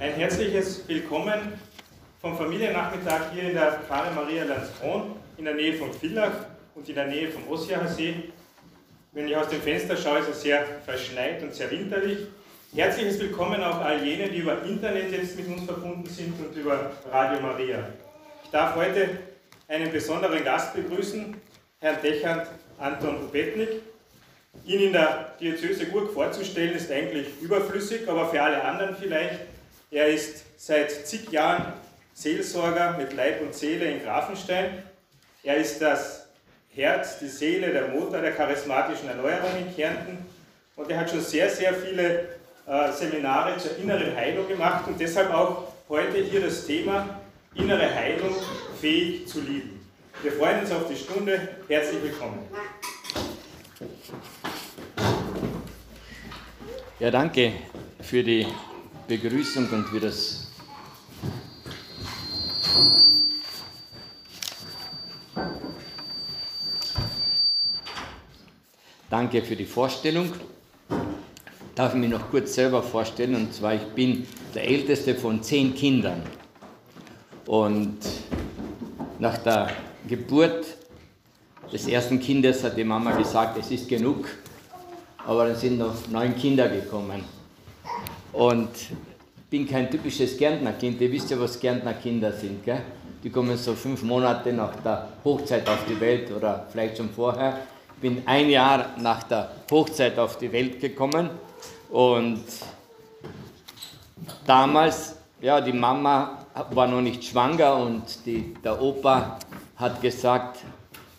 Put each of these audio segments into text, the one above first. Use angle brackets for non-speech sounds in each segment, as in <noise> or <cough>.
Ein herzliches Willkommen vom Familiennachmittag hier in der Pfarre Maria Landskron in der Nähe von Villach und in der Nähe vom Ossiacher. Wenn ich aus dem Fenster schaue, ist es sehr verschneit und sehr winterlich. Herzliches Willkommen auch all jene, die über Internet jetzt mit uns verbunden sind und über Radio Maria. Ich darf heute einen besonderen Gast begrüßen, Herrn Dechant Anton Ubetnik. Ihn in der Diözese Gurk vorzustellen, ist eigentlich überflüssig, aber für alle anderen vielleicht. Er ist seit zig Jahren Seelsorger mit Leib und Seele in Grafenstein. Er ist das Herz, die Seele, der Motor der charismatischen Erneuerung in Kärnten und er hat schon sehr, sehr viele äh, Seminare zur inneren Heilung gemacht und deshalb auch heute hier das Thema innere Heilung fähig zu lieben. Wir freuen uns auf die Stunde. Herzlich willkommen. Ja, danke für die Begrüßung und für das Danke für die Vorstellung. Darf ich mich noch kurz selber vorstellen? Und zwar, ich bin der älteste von zehn Kindern. Und nach der Geburt des ersten Kindes hat die Mama gesagt, es ist genug. Aber dann sind noch neun Kinder gekommen. Und ich bin kein typisches Gärtnerkind. Ihr wisst ja, was Gärtnerkinder sind. Gell? Die kommen so fünf Monate nach der Hochzeit auf die Welt oder vielleicht schon vorher bin ein Jahr nach der Hochzeit auf die Welt gekommen und damals, ja, die Mama war noch nicht schwanger und die, der Opa hat gesagt,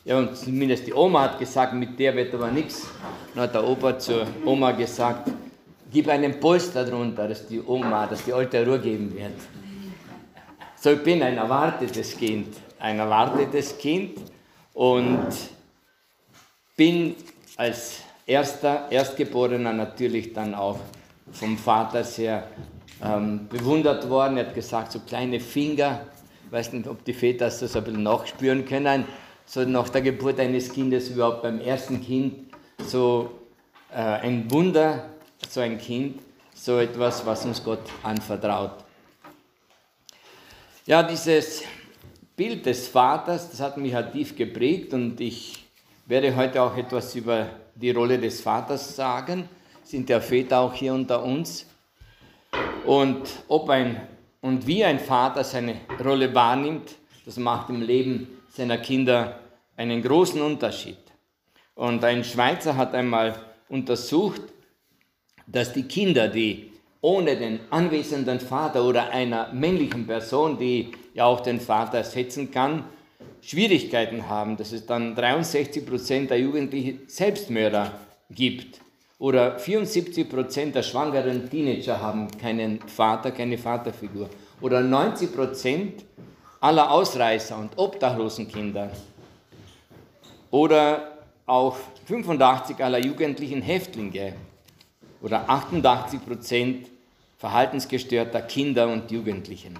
ja, und zumindest die Oma hat gesagt, mit der wird aber nichts. Dann hat der Opa zur Oma gesagt, gib einen Polster drunter, dass die Oma, dass die alte Ruhe geben wird. So, ich bin ein erwartetes Kind, ein erwartetes Kind und bin als erster, Erstgeborener natürlich dann auch vom Vater sehr ähm, bewundert worden. Er hat gesagt, so kleine Finger, ich weiß nicht, ob die Väter das so ein bisschen nachspüren können, so nach der Geburt eines Kindes überhaupt beim ersten Kind so äh, ein Wunder, so ein Kind, so etwas, was uns Gott anvertraut. Ja, dieses Bild des Vaters, das hat mich halt tief geprägt und ich werde heute auch etwas über die Rolle des Vaters sagen. Sind ja Väter auch hier unter uns. Und ob ein und wie ein Vater seine Rolle wahrnimmt, das macht im Leben seiner Kinder einen großen Unterschied. Und ein Schweizer hat einmal untersucht, dass die Kinder, die ohne den anwesenden Vater oder einer männlichen Person, die ja auch den Vater ersetzen kann, Schwierigkeiten haben, dass es dann 63 Prozent der Jugendlichen Selbstmörder gibt. Oder 74 Prozent der schwangeren Teenager haben keinen Vater, keine Vaterfigur. Oder 90 Prozent aller Ausreißer und obdachlosen Kinder. Oder auch 85 aller jugendlichen Häftlinge. Oder 88 Prozent verhaltensgestörter Kinder und Jugendlichen.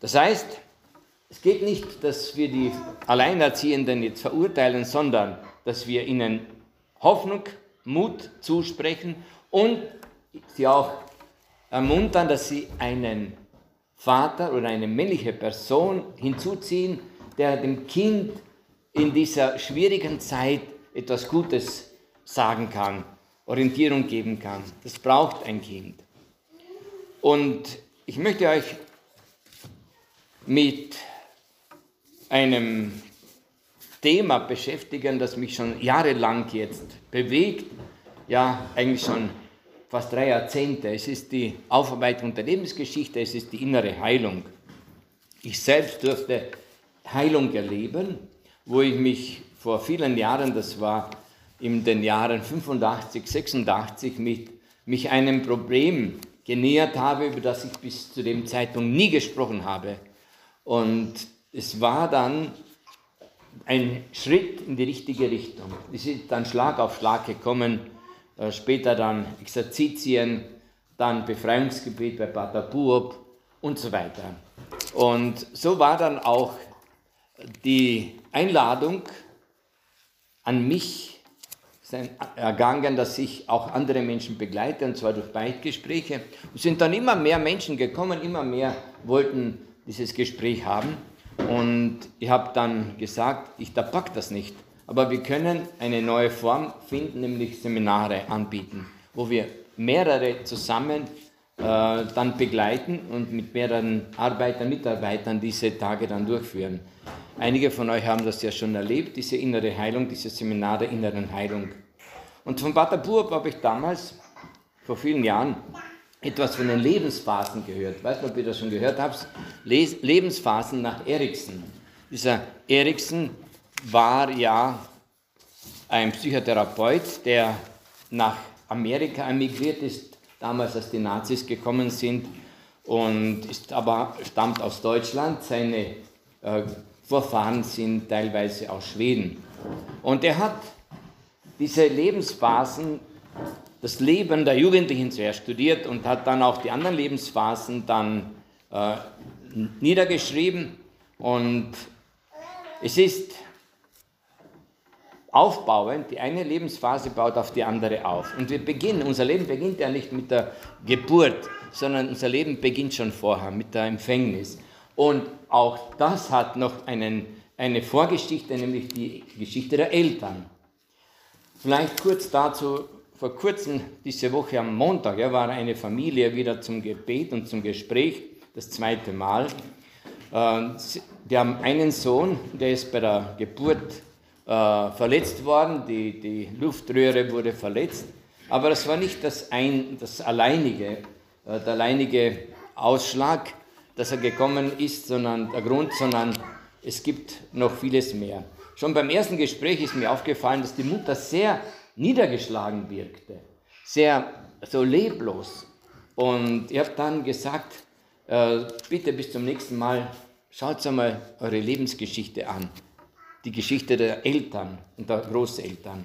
Das heißt, es geht nicht, dass wir die Alleinerziehenden jetzt verurteilen, sondern dass wir ihnen Hoffnung, Mut zusprechen und sie auch ermuntern, dass sie einen Vater oder eine männliche Person hinzuziehen, der dem Kind in dieser schwierigen Zeit etwas Gutes sagen kann, Orientierung geben kann. Das braucht ein Kind. Und ich möchte euch mit einem Thema beschäftigen, das mich schon jahrelang jetzt bewegt, ja eigentlich schon fast drei Jahrzehnte. Es ist die Aufarbeitung der Lebensgeschichte, es ist die innere Heilung. Ich selbst durfte Heilung erleben, wo ich mich vor vielen Jahren, das war in den Jahren 85, 86, mit mich einem Problem genähert habe, über das ich bis zu dem Zeitpunkt nie gesprochen habe. Und es war dann ein Schritt in die richtige Richtung. Es ist dann Schlag auf Schlag gekommen, äh, später dann Exerzitien, dann Befreiungsgebet bei Pater Buob und so weiter. Und so war dann auch die Einladung an mich, ist ergangen, dass ich auch andere Menschen begleite, und zwar durch Beichtgespräche. Es sind dann immer mehr Menschen gekommen, immer mehr wollten dieses Gespräch haben. Und ich habe dann gesagt, ich da pack das nicht. Aber wir können eine neue Form finden, nämlich Seminare anbieten, wo wir mehrere zusammen dann begleiten und mit mehreren Arbeitern, Mitarbeitern diese Tage dann durchführen. Einige von euch haben das ja schon erlebt, diese innere Heilung, diese Seminare inneren Heilung. Und von Pater Burb habe ich damals, vor vielen Jahren, etwas von den Lebensphasen gehört. Ich weiß nicht, ob ihr das schon gehört habt. Lebensphasen nach Eriksen. Dieser Eriksen war ja ein Psychotherapeut, der nach Amerika emigriert ist, damals als die Nazis gekommen sind und ist aber stammt aus Deutschland. Seine äh, Vorfahren sind teilweise aus Schweden. Und er hat diese Lebensphasen, das Leben der Jugendlichen zuerst studiert und hat dann auch die anderen Lebensphasen dann äh, niedergeschrieben. Und es ist aufbauend, die eine Lebensphase baut auf die andere auf. Und wir beginnen, unser Leben beginnt ja nicht mit der Geburt, sondern unser Leben beginnt schon vorher, mit der Empfängnis. Und auch das hat noch einen, eine Vorgeschichte, nämlich die Geschichte der Eltern. Vielleicht kurz dazu, vor kurzem, diese Woche am Montag, ja, war eine Familie wieder zum Gebet und zum Gespräch, das zweite Mal. Äh, die haben einen Sohn, der ist bei der Geburt äh, verletzt worden, die, die Luftröhre wurde verletzt, aber das war nicht das, ein, das alleinige, äh, der alleinige Ausschlag dass er gekommen ist, sondern der Grund, sondern es gibt noch vieles mehr. Schon beim ersten Gespräch ist mir aufgefallen, dass die Mutter sehr niedergeschlagen wirkte, sehr so leblos. Und ich habe dann gesagt, äh, bitte bis zum nächsten Mal schaut einmal eure Lebensgeschichte an, die Geschichte der Eltern und der Großeltern.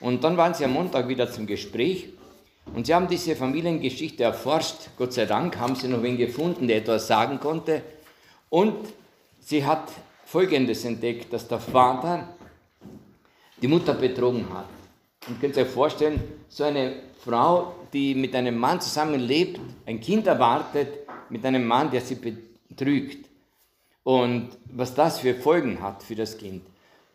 Und dann waren sie am Montag wieder zum Gespräch und sie haben diese Familiengeschichte erforscht. Gott sei Dank haben sie noch wen gefunden, der etwas sagen konnte. Und sie hat Folgendes entdeckt, dass der Vater die Mutter betrogen hat. Und könnt ihr euch vorstellen, so eine Frau, die mit einem Mann zusammenlebt, ein Kind erwartet, mit einem Mann, der sie betrügt. Und was das für Folgen hat für das Kind.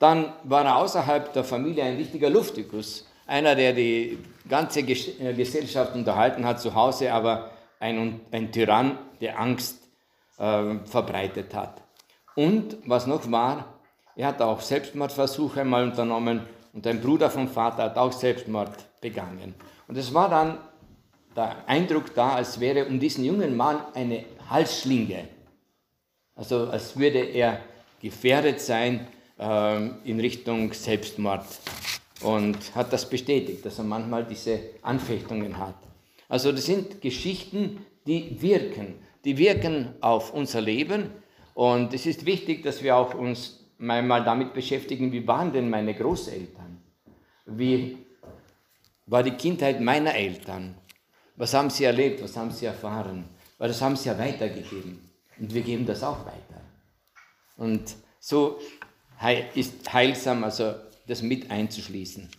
Dann war er außerhalb der Familie ein wichtiger Luftikus einer, der die ganze äh, Gesellschaft unterhalten hat zu Hause, aber ein, ein Tyrann, der Angst äh, verbreitet hat. Und was noch war, er hat auch Selbstmordversuche einmal unternommen und ein Bruder vom Vater hat auch Selbstmord begangen. Und es war dann der Eindruck da, als wäre um diesen jungen Mann eine Halsschlinge. Also als würde er gefährdet sein in Richtung Selbstmord und hat das bestätigt, dass er manchmal diese Anfechtungen hat. Also das sind Geschichten, die wirken, die wirken auf unser Leben und es ist wichtig, dass wir auch uns einmal damit beschäftigen, wie waren denn meine Großeltern? Wie war die Kindheit meiner Eltern? Was haben sie erlebt? Was haben sie erfahren? Weil das haben sie ja weitergegeben. Und wir geben das auch weiter. Und so ist heilsam, also das mit einzuschließen.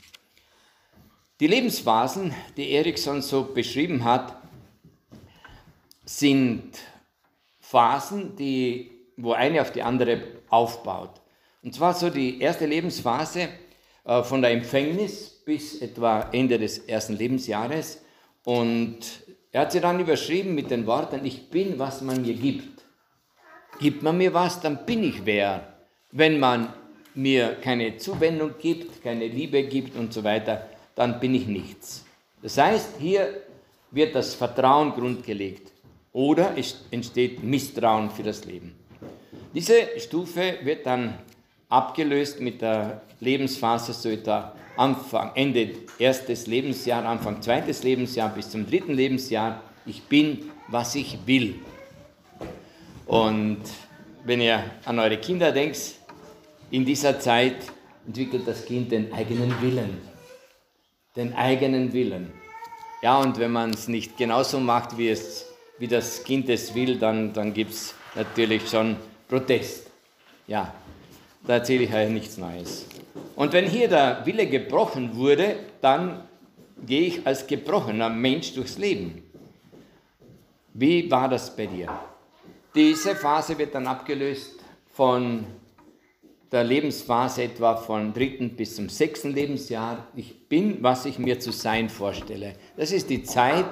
Die Lebensphasen, die Erikson so beschrieben hat, sind Phasen, die, wo eine auf die andere aufbaut. Und zwar so die erste Lebensphase äh, von der Empfängnis bis etwa Ende des ersten Lebensjahres. Und er hat sie dann überschrieben mit den Worten, ich bin, was man mir gibt. Gibt man mir was, dann bin ich wer. Wenn man mir keine Zuwendung gibt, keine Liebe gibt und so weiter, dann bin ich nichts. Das heißt, hier wird das Vertrauen grundgelegt oder es entsteht Misstrauen für das Leben. Diese Stufe wird dann abgelöst mit der Lebensphase so etwa Anfang, Ende erstes Lebensjahr, Anfang zweites Lebensjahr bis zum dritten Lebensjahr. Ich bin, was ich will. Und wenn ihr an eure Kinder denkt, in dieser Zeit entwickelt das Kind den eigenen Willen. Den eigenen Willen. Ja, und wenn man es nicht genauso macht, wie, es, wie das Kind es will, dann, dann gibt es natürlich schon Protest. Ja. Da erzähle ich euch nichts Neues. Und wenn hier der Wille gebrochen wurde, dann gehe ich als gebrochener Mensch durchs Leben. Wie war das bei dir? Diese Phase wird dann abgelöst von der Lebensphase etwa vom dritten bis zum sechsten Lebensjahr. Ich bin, was ich mir zu sein vorstelle. Das ist die Zeit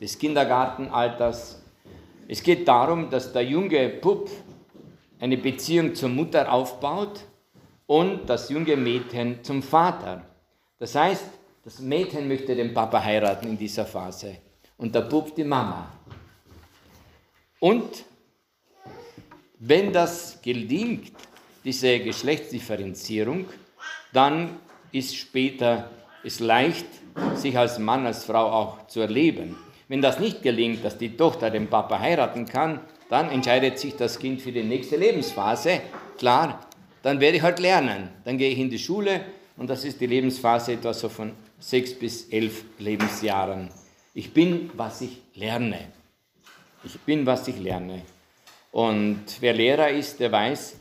des Kindergartenalters. Es geht darum, dass der junge Pup eine Beziehung zur Mutter aufbaut und das junge Mädchen zum Vater. Das heißt, das Mädchen möchte den Papa heiraten in dieser Phase und der Bub die Mama. Und wenn das gelingt, diese Geschlechtsdifferenzierung, dann ist später es leicht, sich als Mann, als Frau auch zu erleben. Wenn das nicht gelingt, dass die Tochter den Papa heiraten kann, dann entscheidet sich das Kind für die nächste Lebensphase. Klar, dann werde ich halt lernen. Dann gehe ich in die Schule und das ist die Lebensphase etwa so von sechs bis elf Lebensjahren. Ich bin, was ich lerne. Ich bin, was ich lerne. Und wer Lehrer ist, der weiß,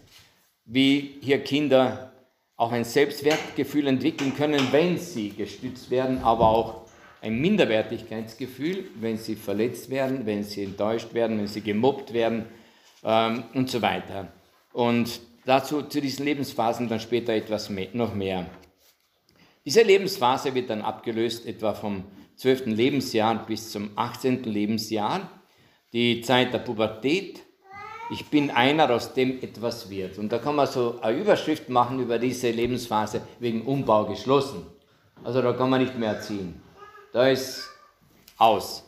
wie hier Kinder auch ein Selbstwertgefühl entwickeln können, wenn sie gestützt werden, aber auch ein Minderwertigkeitsgefühl, wenn sie verletzt werden, wenn sie enttäuscht werden, wenn sie gemobbt werden ähm, und so weiter. Und dazu zu diesen Lebensphasen dann später etwas mehr, noch mehr. Diese Lebensphase wird dann abgelöst etwa vom 12. Lebensjahr bis zum 18. Lebensjahr, die Zeit der Pubertät, ich bin einer, aus dem etwas wird. Und da kann man so eine Überschrift machen über diese Lebensphase wegen Umbau geschlossen. Also da kann man nicht mehr erziehen. Da ist aus.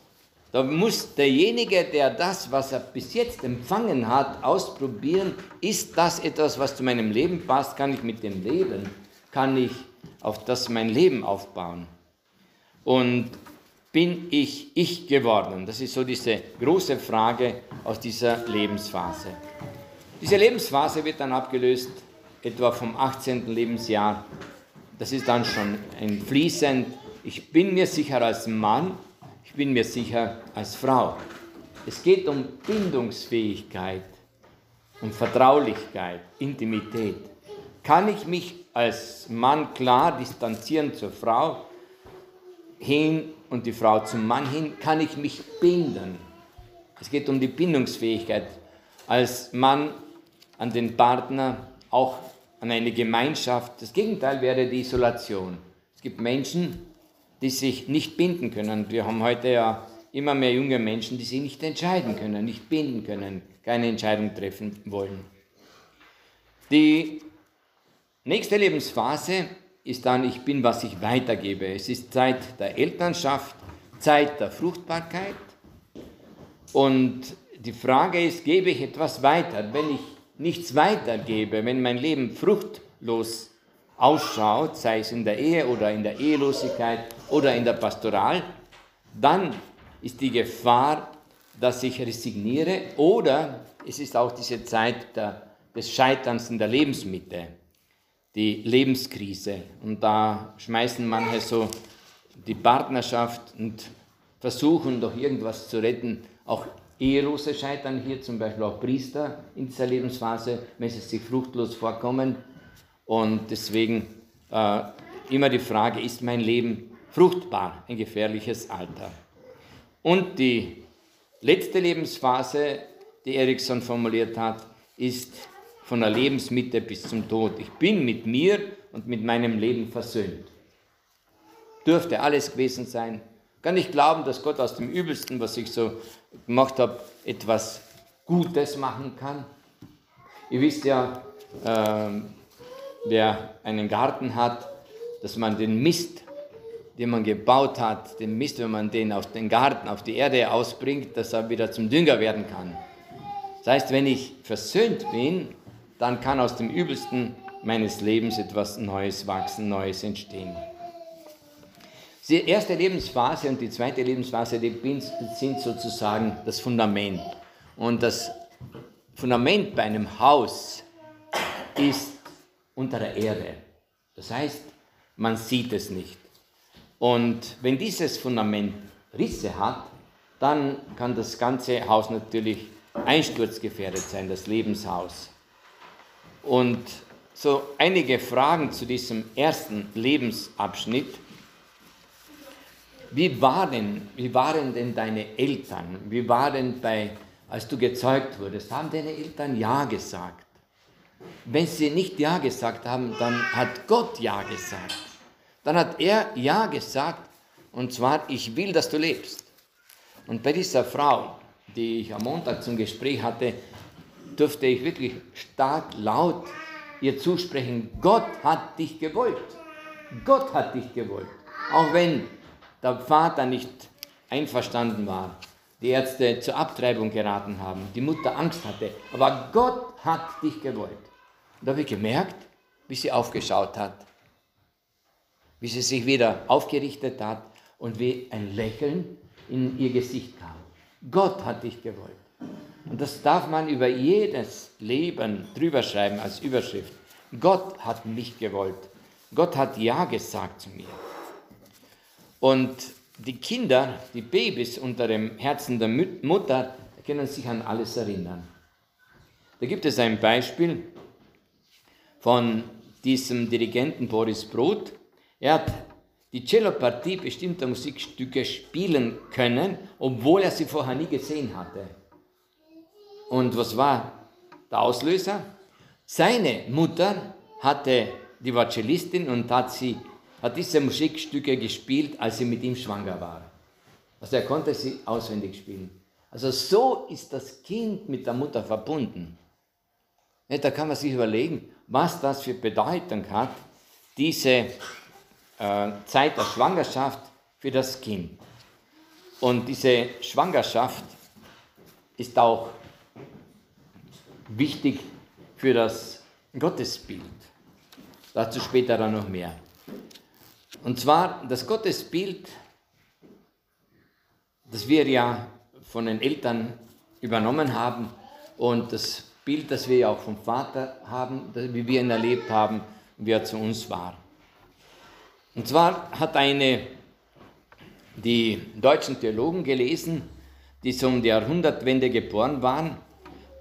Da muss derjenige, der das, was er bis jetzt empfangen hat, ausprobieren, ist das etwas, was zu meinem Leben passt? Kann ich mit dem leben? Kann ich auf das mein Leben aufbauen? Und bin ich ich geworden? Das ist so diese große Frage aus dieser Lebensphase. Diese Lebensphase wird dann abgelöst etwa vom 18. Lebensjahr. Das ist dann schon ein fließend. Ich bin mir sicher als Mann, ich bin mir sicher als Frau. Es geht um Bindungsfähigkeit, um Vertraulichkeit, Intimität. Kann ich mich als Mann klar distanzieren zur Frau hin und die Frau zum Mann hin, kann ich mich binden. Es geht um die Bindungsfähigkeit. Als Mann an den Partner, auch an eine Gemeinschaft. Das Gegenteil wäre die Isolation. Es gibt Menschen, die sich nicht binden können. Wir haben heute ja immer mehr junge Menschen, die sich nicht entscheiden können, nicht binden können, keine Entscheidung treffen wollen. Die nächste Lebensphase ist dann, ich bin, was ich weitergebe. Es ist Zeit der Elternschaft, Zeit der Fruchtbarkeit. Und die Frage ist, gebe ich etwas weiter? Wenn ich nichts weitergebe, wenn mein Leben fruchtlos ausschaut, sei es in der Ehe oder in der Ehelosigkeit oder in der Pastoral, dann ist die Gefahr, dass ich resigniere oder es ist auch diese Zeit der, des Scheiterns in der Lebensmitte die Lebenskrise. Und da schmeißen manche so die Partnerschaft und versuchen doch irgendwas zu retten. Auch Ehelose scheitern hier, zum Beispiel auch Priester in dieser Lebensphase, wenn sie sich fruchtlos vorkommen. Und deswegen äh, immer die Frage, ist mein Leben fruchtbar? Ein gefährliches Alter. Und die letzte Lebensphase, die Erikson formuliert hat, ist von der Lebensmitte bis zum Tod. Ich bin mit mir und mit meinem Leben versöhnt. Dürfte alles gewesen sein. Kann ich glauben, dass Gott aus dem Übelsten, was ich so gemacht habe, etwas Gutes machen kann? Ihr wisst ja, äh, wer einen Garten hat, dass man den Mist, den man gebaut hat, den Mist, wenn man den auf den Garten, auf die Erde ausbringt, dass er wieder zum Dünger werden kann. Das heißt, wenn ich versöhnt bin, dann kann aus dem Übelsten meines Lebens etwas Neues wachsen, Neues entstehen. Die erste Lebensphase und die zweite Lebensphase die sind sozusagen das Fundament. Und das Fundament bei einem Haus ist unter der Erde. Das heißt, man sieht es nicht. Und wenn dieses Fundament Risse hat, dann kann das ganze Haus natürlich einsturzgefährdet sein, das Lebenshaus. Und so einige Fragen zu diesem ersten Lebensabschnitt. Wie waren, wie waren denn deine Eltern? Wie waren bei, als du gezeugt wurdest? Haben deine Eltern Ja gesagt? Wenn sie nicht Ja gesagt haben, dann hat Gott Ja gesagt. Dann hat er Ja gesagt, und zwar, ich will, dass du lebst. Und bei dieser Frau, die ich am Montag zum Gespräch hatte, durfte ich wirklich stark laut ihr zusprechen, Gott hat dich gewollt. Gott hat dich gewollt. Auch wenn der Vater nicht einverstanden war, die Ärzte zur Abtreibung geraten haben, die Mutter Angst hatte, aber Gott hat dich gewollt. Und da habe ich gemerkt, wie sie aufgeschaut hat, wie sie sich wieder aufgerichtet hat und wie ein Lächeln in ihr Gesicht kam. Gott hat dich gewollt. Und das darf man über jedes Leben drüber schreiben als Überschrift. Gott hat mich gewollt. Gott hat Ja gesagt zu mir. Und die Kinder, die Babys unter dem Herzen der Mutter, können sich an alles erinnern. Da gibt es ein Beispiel von diesem Dirigenten Boris Brot. Er hat die Cellopartie bestimmter Musikstücke spielen können, obwohl er sie vorher nie gesehen hatte. Und was war der Auslöser? Seine Mutter hatte, die war und hat sie hat diese Musikstücke gespielt, als sie mit ihm schwanger war. Also er konnte sie auswendig spielen. Also so ist das Kind mit der Mutter verbunden. Ja, da kann man sich überlegen, was das für Bedeutung hat, diese äh, Zeit der Schwangerschaft für das Kind. Und diese Schwangerschaft ist auch wichtig für das Gottesbild. Dazu später dann noch mehr. Und zwar das Gottesbild, das wir ja von den Eltern übernommen haben und das Bild, das wir ja auch vom Vater haben, wie wir ihn erlebt haben, wie er zu uns war. Und zwar hat eine, die deutschen Theologen gelesen, die so um die Jahrhundertwende geboren waren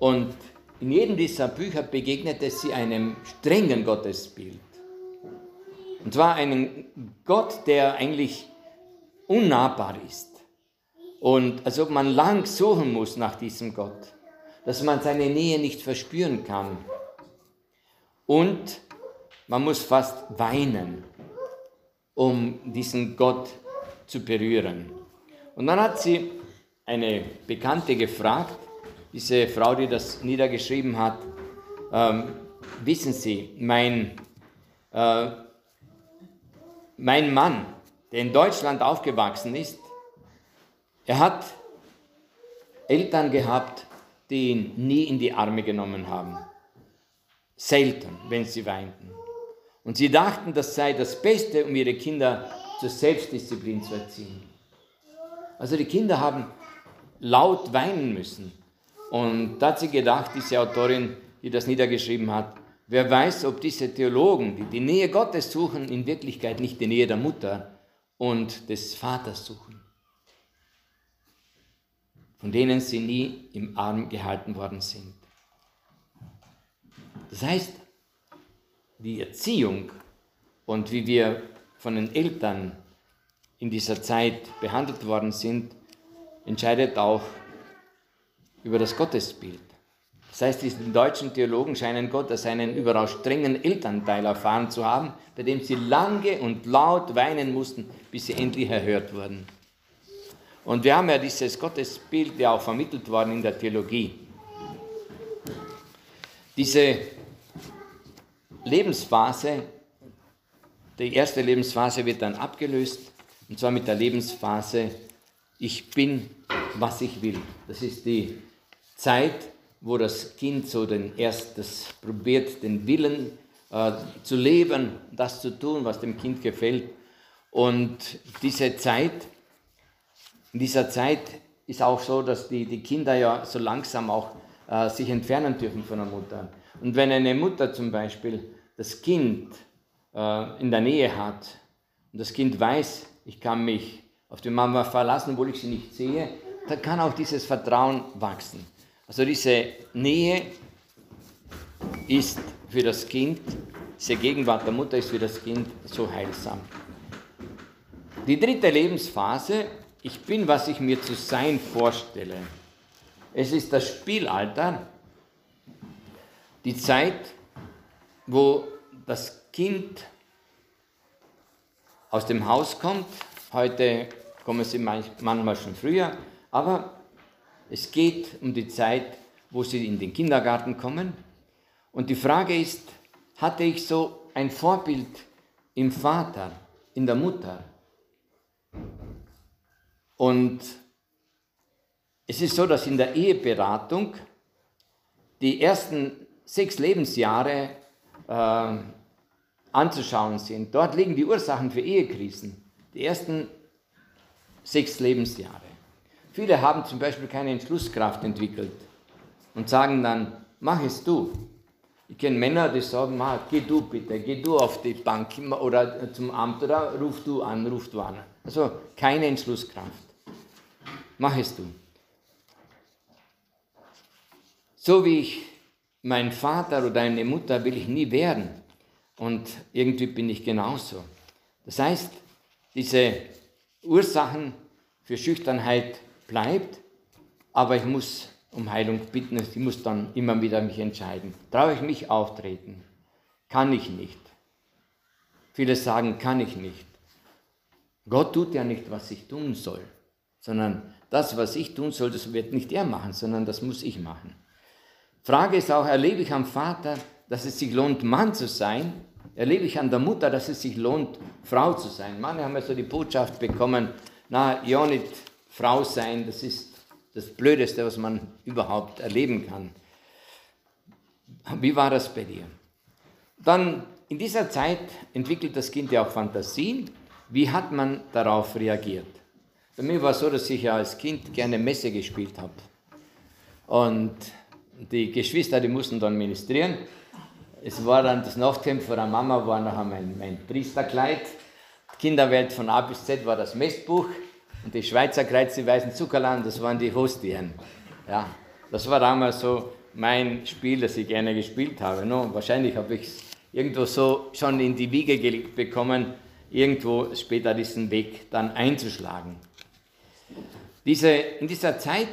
und in jedem dieser Bücher begegnete sie einem strengen Gottesbild. Und zwar einem Gott, der eigentlich unnahbar ist. Und als ob man lang suchen muss nach diesem Gott, dass man seine Nähe nicht verspüren kann. Und man muss fast weinen, um diesen Gott zu berühren. Und dann hat sie eine Bekannte gefragt, diese Frau, die das niedergeschrieben hat, ähm, wissen Sie, mein, äh, mein Mann, der in Deutschland aufgewachsen ist, er hat Eltern gehabt, die ihn nie in die Arme genommen haben. Selten, wenn sie weinten. Und sie dachten, das sei das Beste, um ihre Kinder zur Selbstdisziplin zu erziehen. Also die Kinder haben laut weinen müssen. Und da hat sie gedacht, diese Autorin, die das niedergeschrieben hat, wer weiß, ob diese Theologen, die die Nähe Gottes suchen, in Wirklichkeit nicht die Nähe der Mutter und des Vaters suchen, von denen sie nie im Arm gehalten worden sind. Das heißt, die Erziehung und wie wir von den Eltern in dieser Zeit behandelt worden sind, entscheidet auch über das Gottesbild. Das heißt, die deutschen Theologen scheinen Gott als einen überaus strengen Elternteil erfahren zu haben, bei dem sie lange und laut weinen mussten, bis sie endlich erhört wurden. Und wir haben ja dieses Gottesbild ja auch vermittelt worden in der Theologie. Diese Lebensphase, die erste Lebensphase wird dann abgelöst, und zwar mit der Lebensphase, ich bin, was ich will. Das ist die Zeit, wo das Kind so den erstes probiert, den Willen äh, zu leben, das zu tun, was dem Kind gefällt. Und diese Zeit, in dieser Zeit ist auch so, dass die, die Kinder ja so langsam auch äh, sich entfernen dürfen von der Mutter. Und wenn eine Mutter zum Beispiel das Kind äh, in der Nähe hat und das Kind weiß, ich kann mich auf die Mama verlassen, obwohl ich sie nicht sehe, dann kann auch dieses Vertrauen wachsen. Also diese Nähe ist für das Kind, diese Gegenwart der Mutter ist für das Kind so heilsam. Die dritte Lebensphase, ich bin, was ich mir zu sein vorstelle. Es ist das Spielalter, die Zeit, wo das Kind aus dem Haus kommt. Heute kommen sie manchmal schon früher, aber es geht um die Zeit, wo sie in den Kindergarten kommen. Und die Frage ist, hatte ich so ein Vorbild im Vater, in der Mutter? Und es ist so, dass in der Eheberatung die ersten sechs Lebensjahre äh, anzuschauen sind. Dort liegen die Ursachen für Ehekrisen. Die ersten sechs Lebensjahre. Viele haben zum Beispiel keine Entschlusskraft entwickelt und sagen dann, mach es du. Ich kenne Männer, die sagen, Ma, geh du bitte, geh du auf die Bank oder zum Amt oder ruf du an, ruf du an. Also keine Entschlusskraft. Mach es du. So wie ich mein Vater oder eine Mutter will ich nie werden. Und irgendwie bin ich genauso. Das heißt, diese Ursachen für Schüchternheit bleibt, aber ich muss um Heilung bitten, ich muss dann immer wieder mich entscheiden. Traue ich mich auftreten? Kann ich nicht. Viele sagen, kann ich nicht. Gott tut ja nicht, was ich tun soll, sondern das, was ich tun soll, das wird nicht er machen, sondern das muss ich machen. Frage ist auch, erlebe ich am Vater, dass es sich lohnt, Mann zu sein? Erlebe ich an der Mutter, dass es sich lohnt, Frau zu sein? Manche haben ja so die Botschaft bekommen, na, ja nicht Frau sein, das ist das Blödeste, was man überhaupt erleben kann. Wie war das bei dir? Dann in dieser Zeit entwickelt das Kind ja auch Fantasien. Wie hat man darauf reagiert? Bei mir war es so, dass ich ja als Kind gerne Messe gespielt habe. Und die Geschwister, die mussten dann ministrieren. Es war dann das Nachthemd von der Mama, war nachher mein, mein Priesterkleid. Kinderwelt von A bis Z war das Messbuch. Und die Schweizer Kreuz, die weißen Zuckerland, das waren die Hostien. Ja, das war damals so mein Spiel, das ich gerne gespielt habe. No, wahrscheinlich habe ich es irgendwo so schon in die Wiege gelegt bekommen, irgendwo später diesen Weg dann einzuschlagen. Diese, in dieser Zeit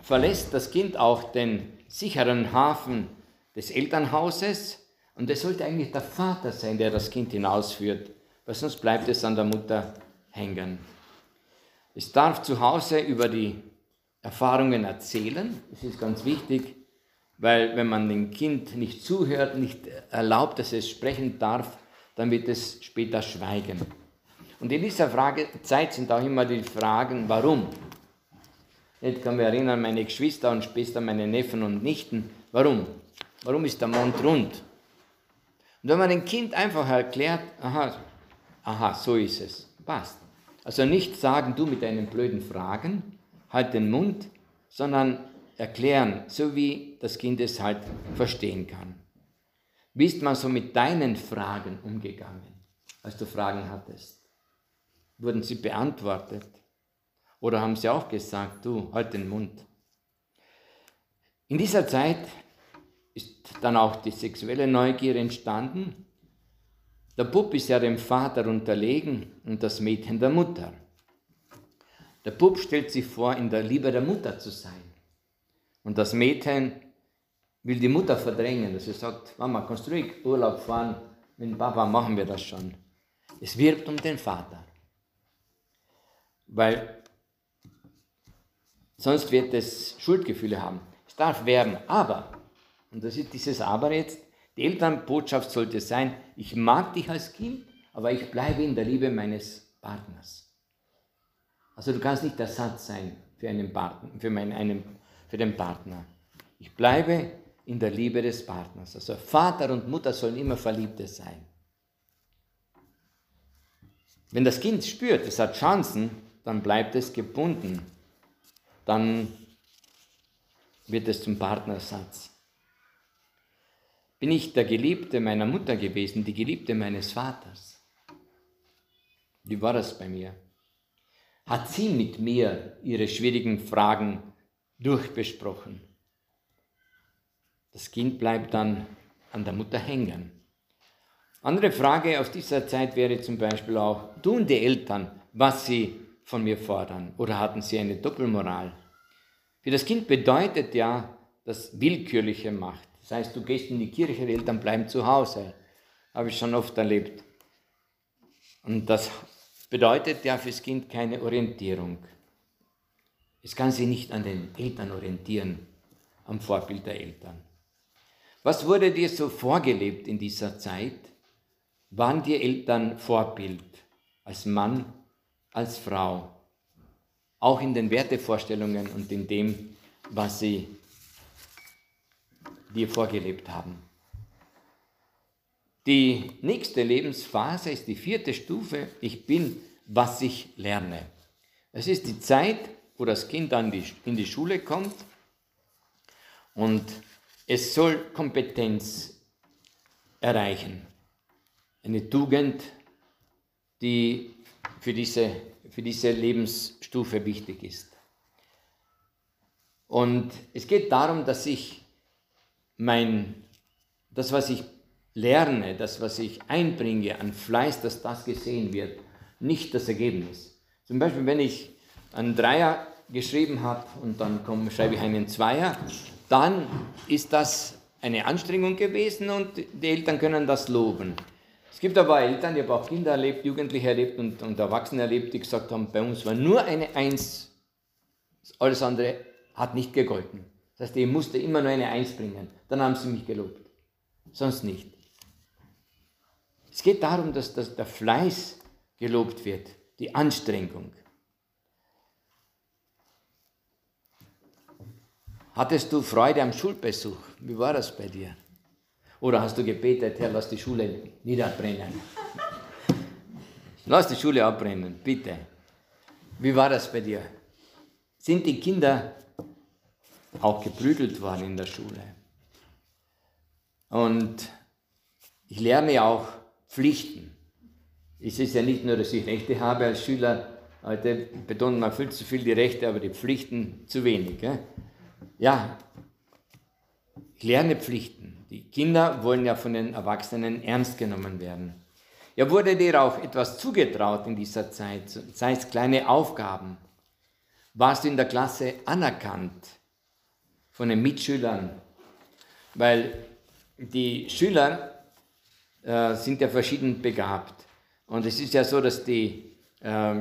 verlässt das Kind auch den sicheren Hafen des Elternhauses und es sollte eigentlich der Vater sein, der das Kind hinausführt, weil sonst bleibt es an der Mutter hängen. Es darf zu Hause über die Erfahrungen erzählen, das ist ganz wichtig, weil wenn man dem Kind nicht zuhört, nicht erlaubt, dass es sprechen darf, dann wird es später schweigen. Und in dieser Frage, Zeit sind auch immer die Fragen, warum? Ich kann mich erinnern, meine Geschwister und später meine Neffen und Nichten. Warum? Warum ist der Mond rund? Und wenn man dem Kind einfach erklärt, aha, aha, so ist es, passt. Also nicht sagen, du mit deinen blöden Fragen, halt den Mund, sondern erklären, so wie das Kind es halt verstehen kann. Wie ist man so mit deinen Fragen umgegangen, als du Fragen hattest? Wurden sie beantwortet? Oder haben sie auch gesagt, du, halt den Mund. In dieser Zeit ist dann auch die sexuelle Neugier entstanden. Der Bub ist ja dem Vater unterlegen und das Mädchen der Mutter. Der Bub stellt sich vor, in der Liebe der Mutter zu sein. Und das Mädchen will die Mutter verdrängen, dass sie sagt, Mama, kannst du ruhig Urlaub fahren, mit Papa machen wir das schon. Es wirbt um den Vater. Weil Sonst wird es Schuldgefühle haben. Es darf werben, aber, und das ist dieses Aber jetzt, die Elternbotschaft sollte sein, ich mag dich als Kind, aber ich bleibe in der Liebe meines Partners. Also du kannst nicht Ersatz sein für, einen Partner, für, meinen, einen, für den Partner. Ich bleibe in der Liebe des Partners. Also Vater und Mutter sollen immer Verliebte sein. Wenn das Kind spürt, es hat Chancen, dann bleibt es gebunden dann wird es zum Partnersatz. Bin ich der Geliebte meiner Mutter gewesen, die Geliebte meines Vaters? Wie war das bei mir? Hat sie mit mir ihre schwierigen Fragen durchbesprochen? Das Kind bleibt dann an der Mutter hängen. Andere Frage aus dieser Zeit wäre zum Beispiel auch, tun die Eltern, was sie von mir fordern, oder hatten sie eine Doppelmoral? Für das Kind bedeutet ja das willkürliche Macht. Das heißt, du gehst in die Kirche, die Eltern bleiben zu Hause. Habe ich schon oft erlebt. Und das bedeutet ja fürs Kind keine Orientierung. Es kann sich nicht an den Eltern orientieren, am Vorbild der Eltern. Was wurde dir so vorgelebt in dieser Zeit? Waren die Eltern Vorbild als Mann, als Frau? Auch in den Wertevorstellungen und in dem, was sie dir vorgelebt haben. Die nächste Lebensphase ist die vierte Stufe. Ich bin, was ich lerne. Es ist die Zeit, wo das Kind dann in die Schule kommt und es soll Kompetenz erreichen. Eine Tugend, die für diese, für diese Lebensstufe wichtig ist. Und es geht darum, dass ich mein, das, was ich lerne, das, was ich einbringe an Fleiß, dass das gesehen wird, nicht das Ergebnis. Zum Beispiel, wenn ich einen Dreier geschrieben habe und dann komm, schreibe ich einen Zweier, dann ist das eine Anstrengung gewesen und die Eltern können das loben. Es gibt aber Eltern, ich habe auch Kinder erlebt, Jugendliche erlebt und, und Erwachsene erlebt, die gesagt haben, bei uns war nur eine Eins, alles andere hat nicht gegolten. Das heißt, ich musste immer nur eine Eins bringen. Dann haben sie mich gelobt. Sonst nicht. Es geht darum, dass, dass der Fleiß gelobt wird, die Anstrengung. Hattest du Freude am Schulbesuch? Wie war das bei dir? Oder hast du gebetet, Herr, lass die Schule niederbrennen? Lass die Schule abbrennen, bitte. Wie war das bei dir? Sind die Kinder auch geprügelt worden in der Schule? Und ich lerne auch Pflichten. Es ist ja nicht nur, dass ich Rechte habe als Schüler, heute betont man viel zu viel die Rechte, aber die Pflichten zu wenig. Gell? Ja, ich lerne Pflichten. Die Kinder wollen ja von den Erwachsenen ernst genommen werden. Ja, wurde dir auch etwas zugetraut in dieser Zeit, sei es kleine Aufgaben? Warst du in der Klasse anerkannt von den Mitschülern? Weil die Schüler äh, sind ja verschieden begabt. Und es ist ja so, dass die äh,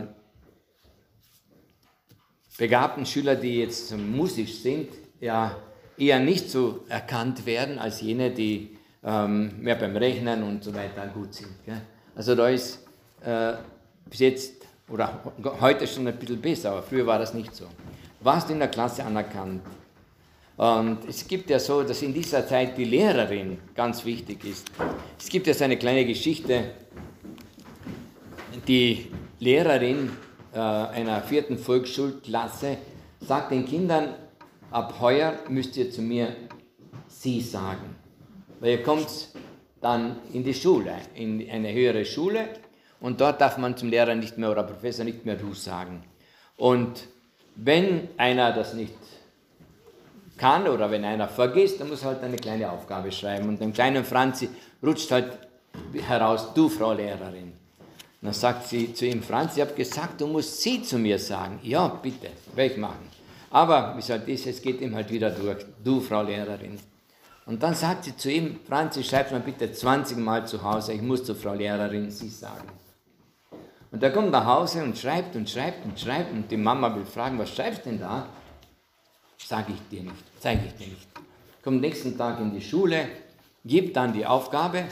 begabten Schüler, die jetzt musisch sind, ja eher nicht so erkannt werden als jene, die ähm, mehr beim Rechnen und so weiter gut sind. Gell? Also da ist äh, bis jetzt oder heute schon ein bisschen besser, aber früher war das nicht so. Warst du in der Klasse anerkannt? Und es gibt ja so, dass in dieser Zeit die Lehrerin ganz wichtig ist. Es gibt ja so eine kleine Geschichte. Die Lehrerin äh, einer vierten Volksschulklasse sagt den Kindern, ab heuer müsst ihr zu mir Sie sagen. Weil ihr kommt dann in die Schule, in eine höhere Schule und dort darf man zum Lehrer nicht mehr oder Professor nicht mehr Du sagen. Und wenn einer das nicht kann oder wenn einer vergisst, dann muss er halt eine kleine Aufgabe schreiben. Und dem kleinen Franzi rutscht halt heraus, du Frau Lehrerin. dann sagt sie zu ihm, Franzi, ich habe gesagt, du musst sie zu mir sagen. Ja, bitte, werde ich machen. Aber, wie soll das, es geht ihm halt wieder durch, du Frau Lehrerin. Und dann sagt sie zu ihm, Franzi, schreib mir bitte 20 Mal zu Hause, ich muss zur Frau Lehrerin sie sagen. Und er kommt nach Hause und schreibt und schreibt und schreibt und die Mama will fragen, was schreibst du denn da? Sage ich dir nicht, zeige ich dir nicht. Kommt nächsten Tag in die Schule, gibt dann die Aufgabe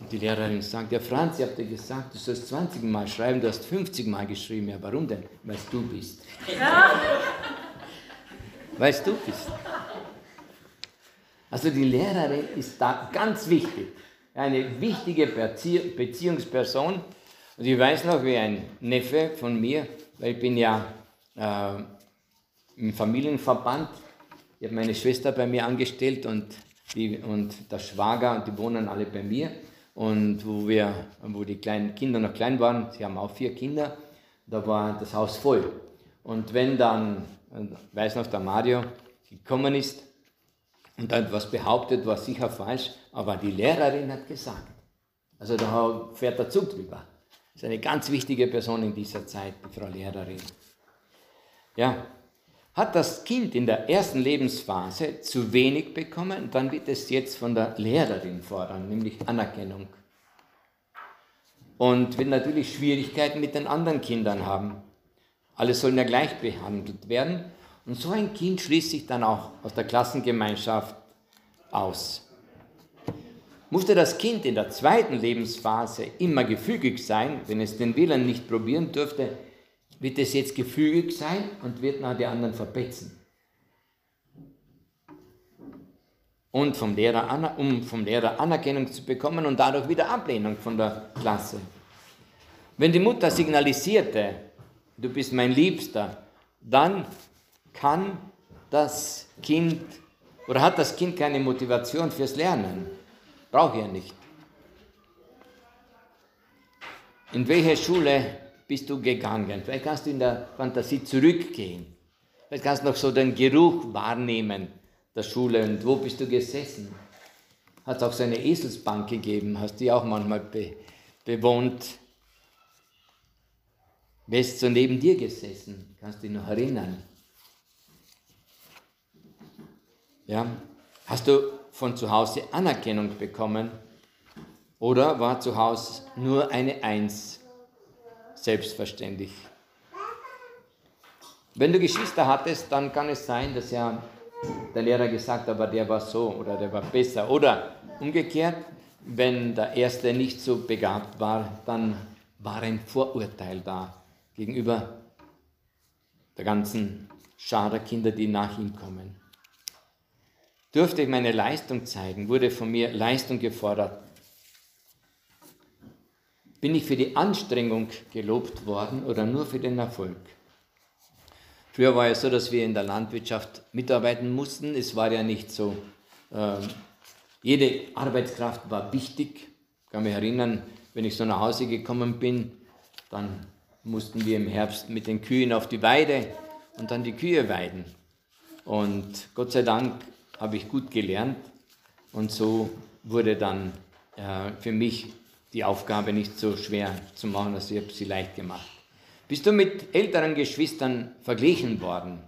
und die Lehrerin sagt, ja Franz, ich habe dir gesagt, du sollst 20 Mal schreiben, du hast 50 Mal geschrieben. Ja, warum denn? Weil du bist. Ja. <laughs> Weil du bist. Also die Lehrerin ist da ganz wichtig. Eine wichtige Beziehungsperson. Und ich weiß noch, wie ein Neffe von mir, weil ich bin ja äh, im Familienverband. Ich habe meine Schwester bei mir angestellt und, die, und der Schwager und die wohnen alle bei mir. Und wo, wir, wo die kleinen Kinder noch klein waren, sie haben auch vier Kinder, da war das Haus voll. Und wenn dann, ich weiß noch, der Mario gekommen ist und da etwas behauptet, war sicher falsch, aber die Lehrerin hat gesagt. Also da fährt der Zug drüber. Das ist eine ganz wichtige Person in dieser Zeit, die Frau Lehrerin. Ja, hat das Kind in der ersten Lebensphase zu wenig bekommen, dann wird es jetzt von der Lehrerin fordern, nämlich Anerkennung. Und wird natürlich Schwierigkeiten mit den anderen Kindern haben. Alle sollen ja gleich behandelt werden. Und so ein Kind schließt sich dann auch aus der Klassengemeinschaft aus. Musste das Kind in der zweiten Lebensphase immer gefügig sein, wenn es den Willen nicht probieren dürfte, wird es jetzt gefügig sein und wird nach die anderen verpetzen. Und vom Lehrer, um vom Lehrer Anerkennung zu bekommen und dadurch wieder Ablehnung von der Klasse. Wenn die Mutter signalisierte, du bist mein Liebster, dann kann das Kind oder hat das Kind keine Motivation fürs Lernen. Braucht er nicht. In welche Schule bist du gegangen? Vielleicht kannst du in der Fantasie zurückgehen. Vielleicht kannst du noch so den Geruch wahrnehmen der Schule und wo bist du gesessen? Hat es auch so eine Eselsbank gegeben? Hast die auch manchmal be bewohnt? Wer ist so neben dir gesessen? Kannst du dich noch erinnern? Ja? Hast du von zu Hause Anerkennung bekommen? Oder war zu Hause nur eine Eins selbstverständlich. Wenn du Geschwister hattest, dann kann es sein, dass ja der Lehrer gesagt hat, aber der war so oder der war besser. Oder umgekehrt, wenn der Erste nicht so begabt war, dann war ein Vorurteil da gegenüber der ganzen Schar Kinder, die nach ihm kommen. Durfte ich meine Leistung zeigen, wurde von mir Leistung gefordert, bin ich für die Anstrengung gelobt worden oder nur für den Erfolg? Früher war es so, dass wir in der Landwirtschaft mitarbeiten mussten. Es war ja nicht so. Äh, jede Arbeitskraft war wichtig. Ich kann mich erinnern, wenn ich so nach Hause gekommen bin, dann mussten wir im Herbst mit den Kühen auf die Weide und dann die Kühe weiden. Und Gott sei Dank habe ich gut gelernt und so wurde dann äh, für mich die Aufgabe nicht so schwer zu machen, also ich habe sie leicht gemacht. Bist du mit älteren Geschwistern verglichen worden?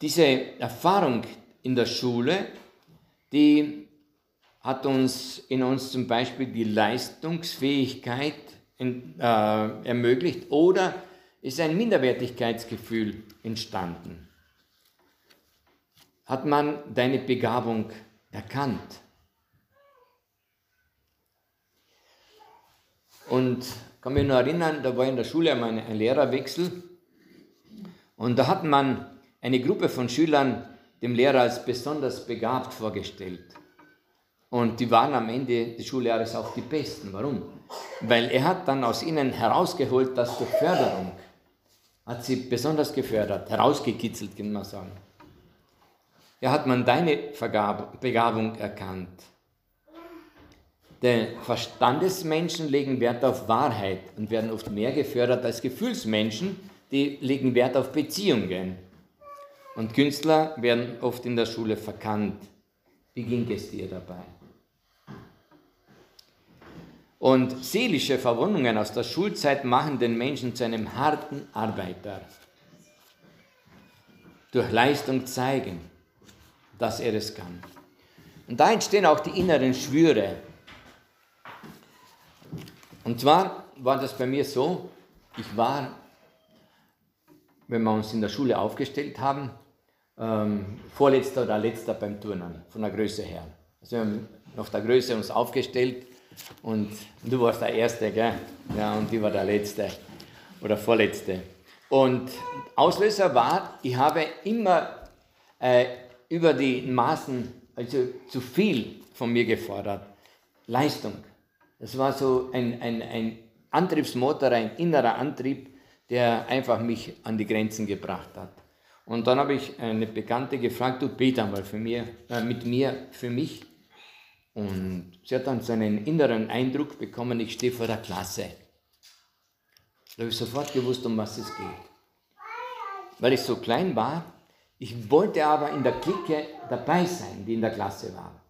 Diese Erfahrung in der Schule, die hat uns in uns zum Beispiel die Leistungsfähigkeit in, äh, ermöglicht oder ist ein Minderwertigkeitsgefühl entstanden? Hat man deine Begabung erkannt? Und kann mich noch erinnern, da war in der Schule einmal ein Lehrerwechsel und da hat man eine Gruppe von Schülern dem Lehrer als besonders begabt vorgestellt. Und die waren am Ende des Schuljahres auch die Besten. Warum? Weil er hat dann aus ihnen herausgeholt, dass durch Förderung hat sie besonders gefördert, herausgekitzelt, kann man sagen. Ja, hat man deine Begabung erkannt. Denn Verstandesmenschen legen Wert auf Wahrheit und werden oft mehr gefördert als Gefühlsmenschen, die legen Wert auf Beziehungen. Und Künstler werden oft in der Schule verkannt. Wie ging es dir dabei? Und seelische Verwundungen aus der Schulzeit machen den Menschen zu einem harten Arbeiter. Durch Leistung zeigen, dass er es kann. Und da entstehen auch die inneren Schwüre, und zwar war das bei mir so, ich war, wenn wir uns in der Schule aufgestellt haben, ähm, vorletzter oder letzter beim Turnen, von der Größe her. Also wir haben nach der Größe uns aufgestellt und du warst der Erste, gell? Ja, und ich war der Letzte oder Vorletzte. Und Auslöser war, ich habe immer äh, über die Maßen, also zu viel von mir gefordert. Leistung. Das war so ein, ein, ein Antriebsmotor, ein innerer Antrieb, der einfach mich an die Grenzen gebracht hat. Und dann habe ich eine Bekannte gefragt, du bete einmal für mir, äh, mit mir für mich. Und sie hat dann so einen inneren Eindruck bekommen, ich stehe vor der Klasse. Da habe ich sofort gewusst, um was es geht. Weil ich so klein war, Ich wollte aber in der Clique dabei sein, die in der Klasse war.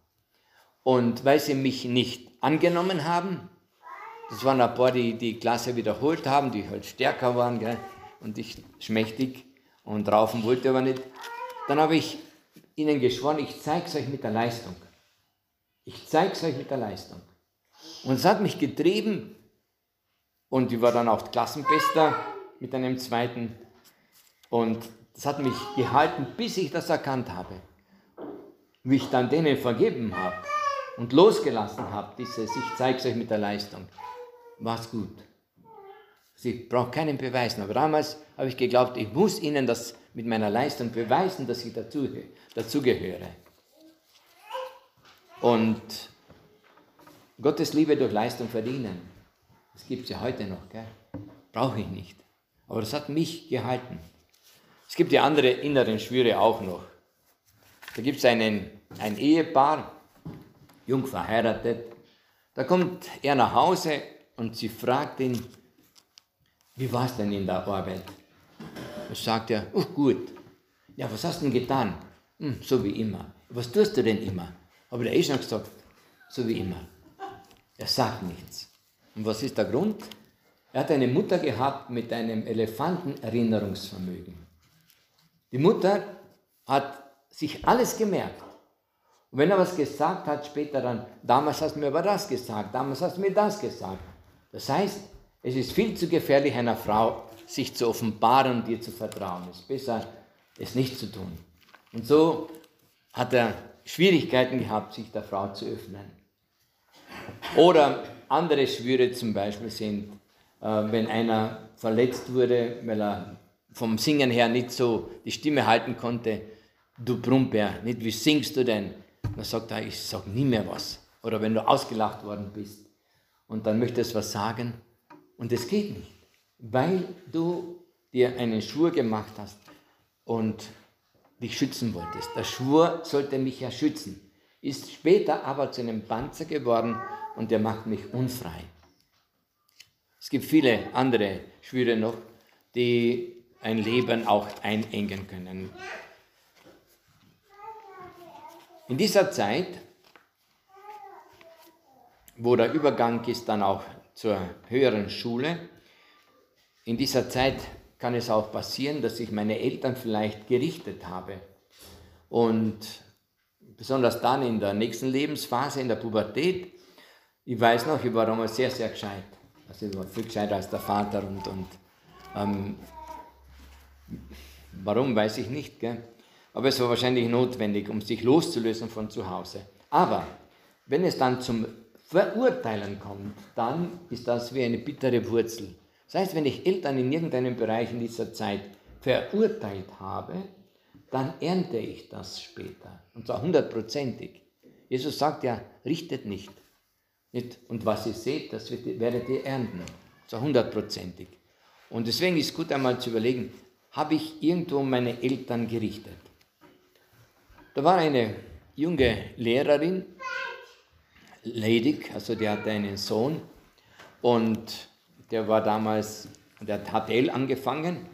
Und weil sie mich nicht angenommen haben, das waren ein paar, die die Klasse wiederholt haben, die halt stärker waren gell, und ich schmächtig und raufen wollte aber nicht, dann habe ich ihnen geschworen, ich zeige es euch mit der Leistung. Ich zeige es euch mit der Leistung. Und es hat mich getrieben und ich war dann auch Klassenbester mit einem zweiten. Und das hat mich gehalten, bis ich das erkannt habe. Wie ich dann denen vergeben habe und losgelassen habe, dieses Ich zeige es euch mit der Leistung, war es gut. Ich brauche keinen Beweis. Aber damals habe ich geglaubt, ich muss ihnen das mit meiner Leistung beweisen, dass ich dazu, dazugehöre. Und Gottes Liebe durch Leistung verdienen, das gibt es ja heute noch, brauche ich nicht. Aber das hat mich gehalten. Es gibt ja andere inneren Schwüre auch noch. Da gibt es ein Ehepaar, jung verheiratet. Da kommt er nach Hause und sie fragt ihn, wie war es denn in der Arbeit? Da sagt er, oh gut. Ja, was hast du denn getan? Hm, so wie immer. Was tust du denn immer? Aber der eh schon gesagt, so wie immer. Er sagt nichts. Und was ist der Grund? Er hat eine Mutter gehabt mit einem Elefantenerinnerungsvermögen. Die Mutter hat sich alles gemerkt. Und wenn er was gesagt hat, später dann, damals hast du mir aber das gesagt, damals hast du mir das gesagt. Das heißt, es ist viel zu gefährlich, einer Frau sich zu offenbaren und ihr zu vertrauen. Es ist besser, es nicht zu tun. Und so hat er Schwierigkeiten gehabt, sich der Frau zu öffnen. Oder andere Schwüre zum Beispiel sind, äh, wenn einer verletzt wurde, weil er vom Singen her nicht so die Stimme halten konnte, du Brummbär, nicht wie singst du denn? Dann sagt er, ich sag nie mehr was. Oder wenn du ausgelacht worden bist und dann möchtest was sagen und es geht nicht, weil du dir einen Schwur gemacht hast und dich schützen wolltest. Der Schwur sollte mich ja schützen, ist später aber zu einem Panzer geworden und der macht mich unfrei. Es gibt viele andere Schwüre noch, die ein Leben auch einengen können. In dieser Zeit, wo der Übergang ist dann auch zur höheren Schule, in dieser Zeit kann es auch passieren, dass ich meine Eltern vielleicht gerichtet habe. Und besonders dann in der nächsten Lebensphase, in der Pubertät, ich weiß noch, ich war damals sehr, sehr gescheit. Also ich war viel gescheiter als der Vater und, und ähm, Warum, weiß ich nicht. Gell? Aber es war wahrscheinlich notwendig, um sich loszulösen von zu Hause. Aber wenn es dann zum Verurteilen kommt, dann ist das wie eine bittere Wurzel. Das heißt, wenn ich Eltern in irgendeinem Bereich in dieser Zeit verurteilt habe, dann ernte ich das später. Und zwar hundertprozentig. Jesus sagt ja, richtet nicht. Und was ihr seht, das werdet ihr ernten. Und zwar hundertprozentig. Und deswegen ist gut einmal zu überlegen, habe ich irgendwo meine Eltern gerichtet. Da war eine junge Lehrerin, ledig, also die hatte einen Sohn und der war damals, der hat HTL angefangen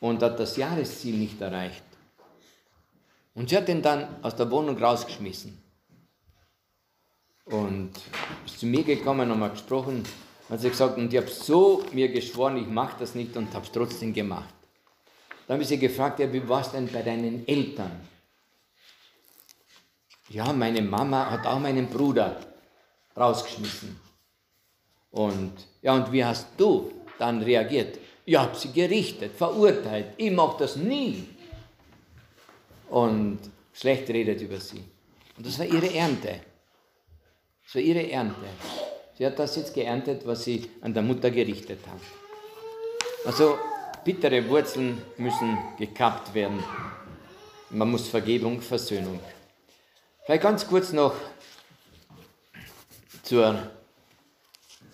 und hat das Jahresziel nicht erreicht. Und sie hat ihn dann aus der Wohnung rausgeschmissen. Und ist zu mir gekommen und hat gesprochen, hat sie gesagt, und ich habe so mir geschworen, ich mache das nicht und habe es trotzdem gemacht. Dann habe ich sie gefragt, ja, wie war es denn bei deinen Eltern? Ja, meine Mama hat auch meinen Bruder rausgeschmissen. Und ja, und wie hast du dann reagiert? Ich habe sie gerichtet, verurteilt. Ich mache das nie. Und schlecht redet über sie. Und das war ihre Ernte. Das war ihre Ernte. Sie hat das jetzt geerntet, was sie an der Mutter gerichtet hat. Also bittere Wurzeln müssen gekappt werden. Man muss Vergebung, Versöhnung. Vielleicht ganz kurz noch zur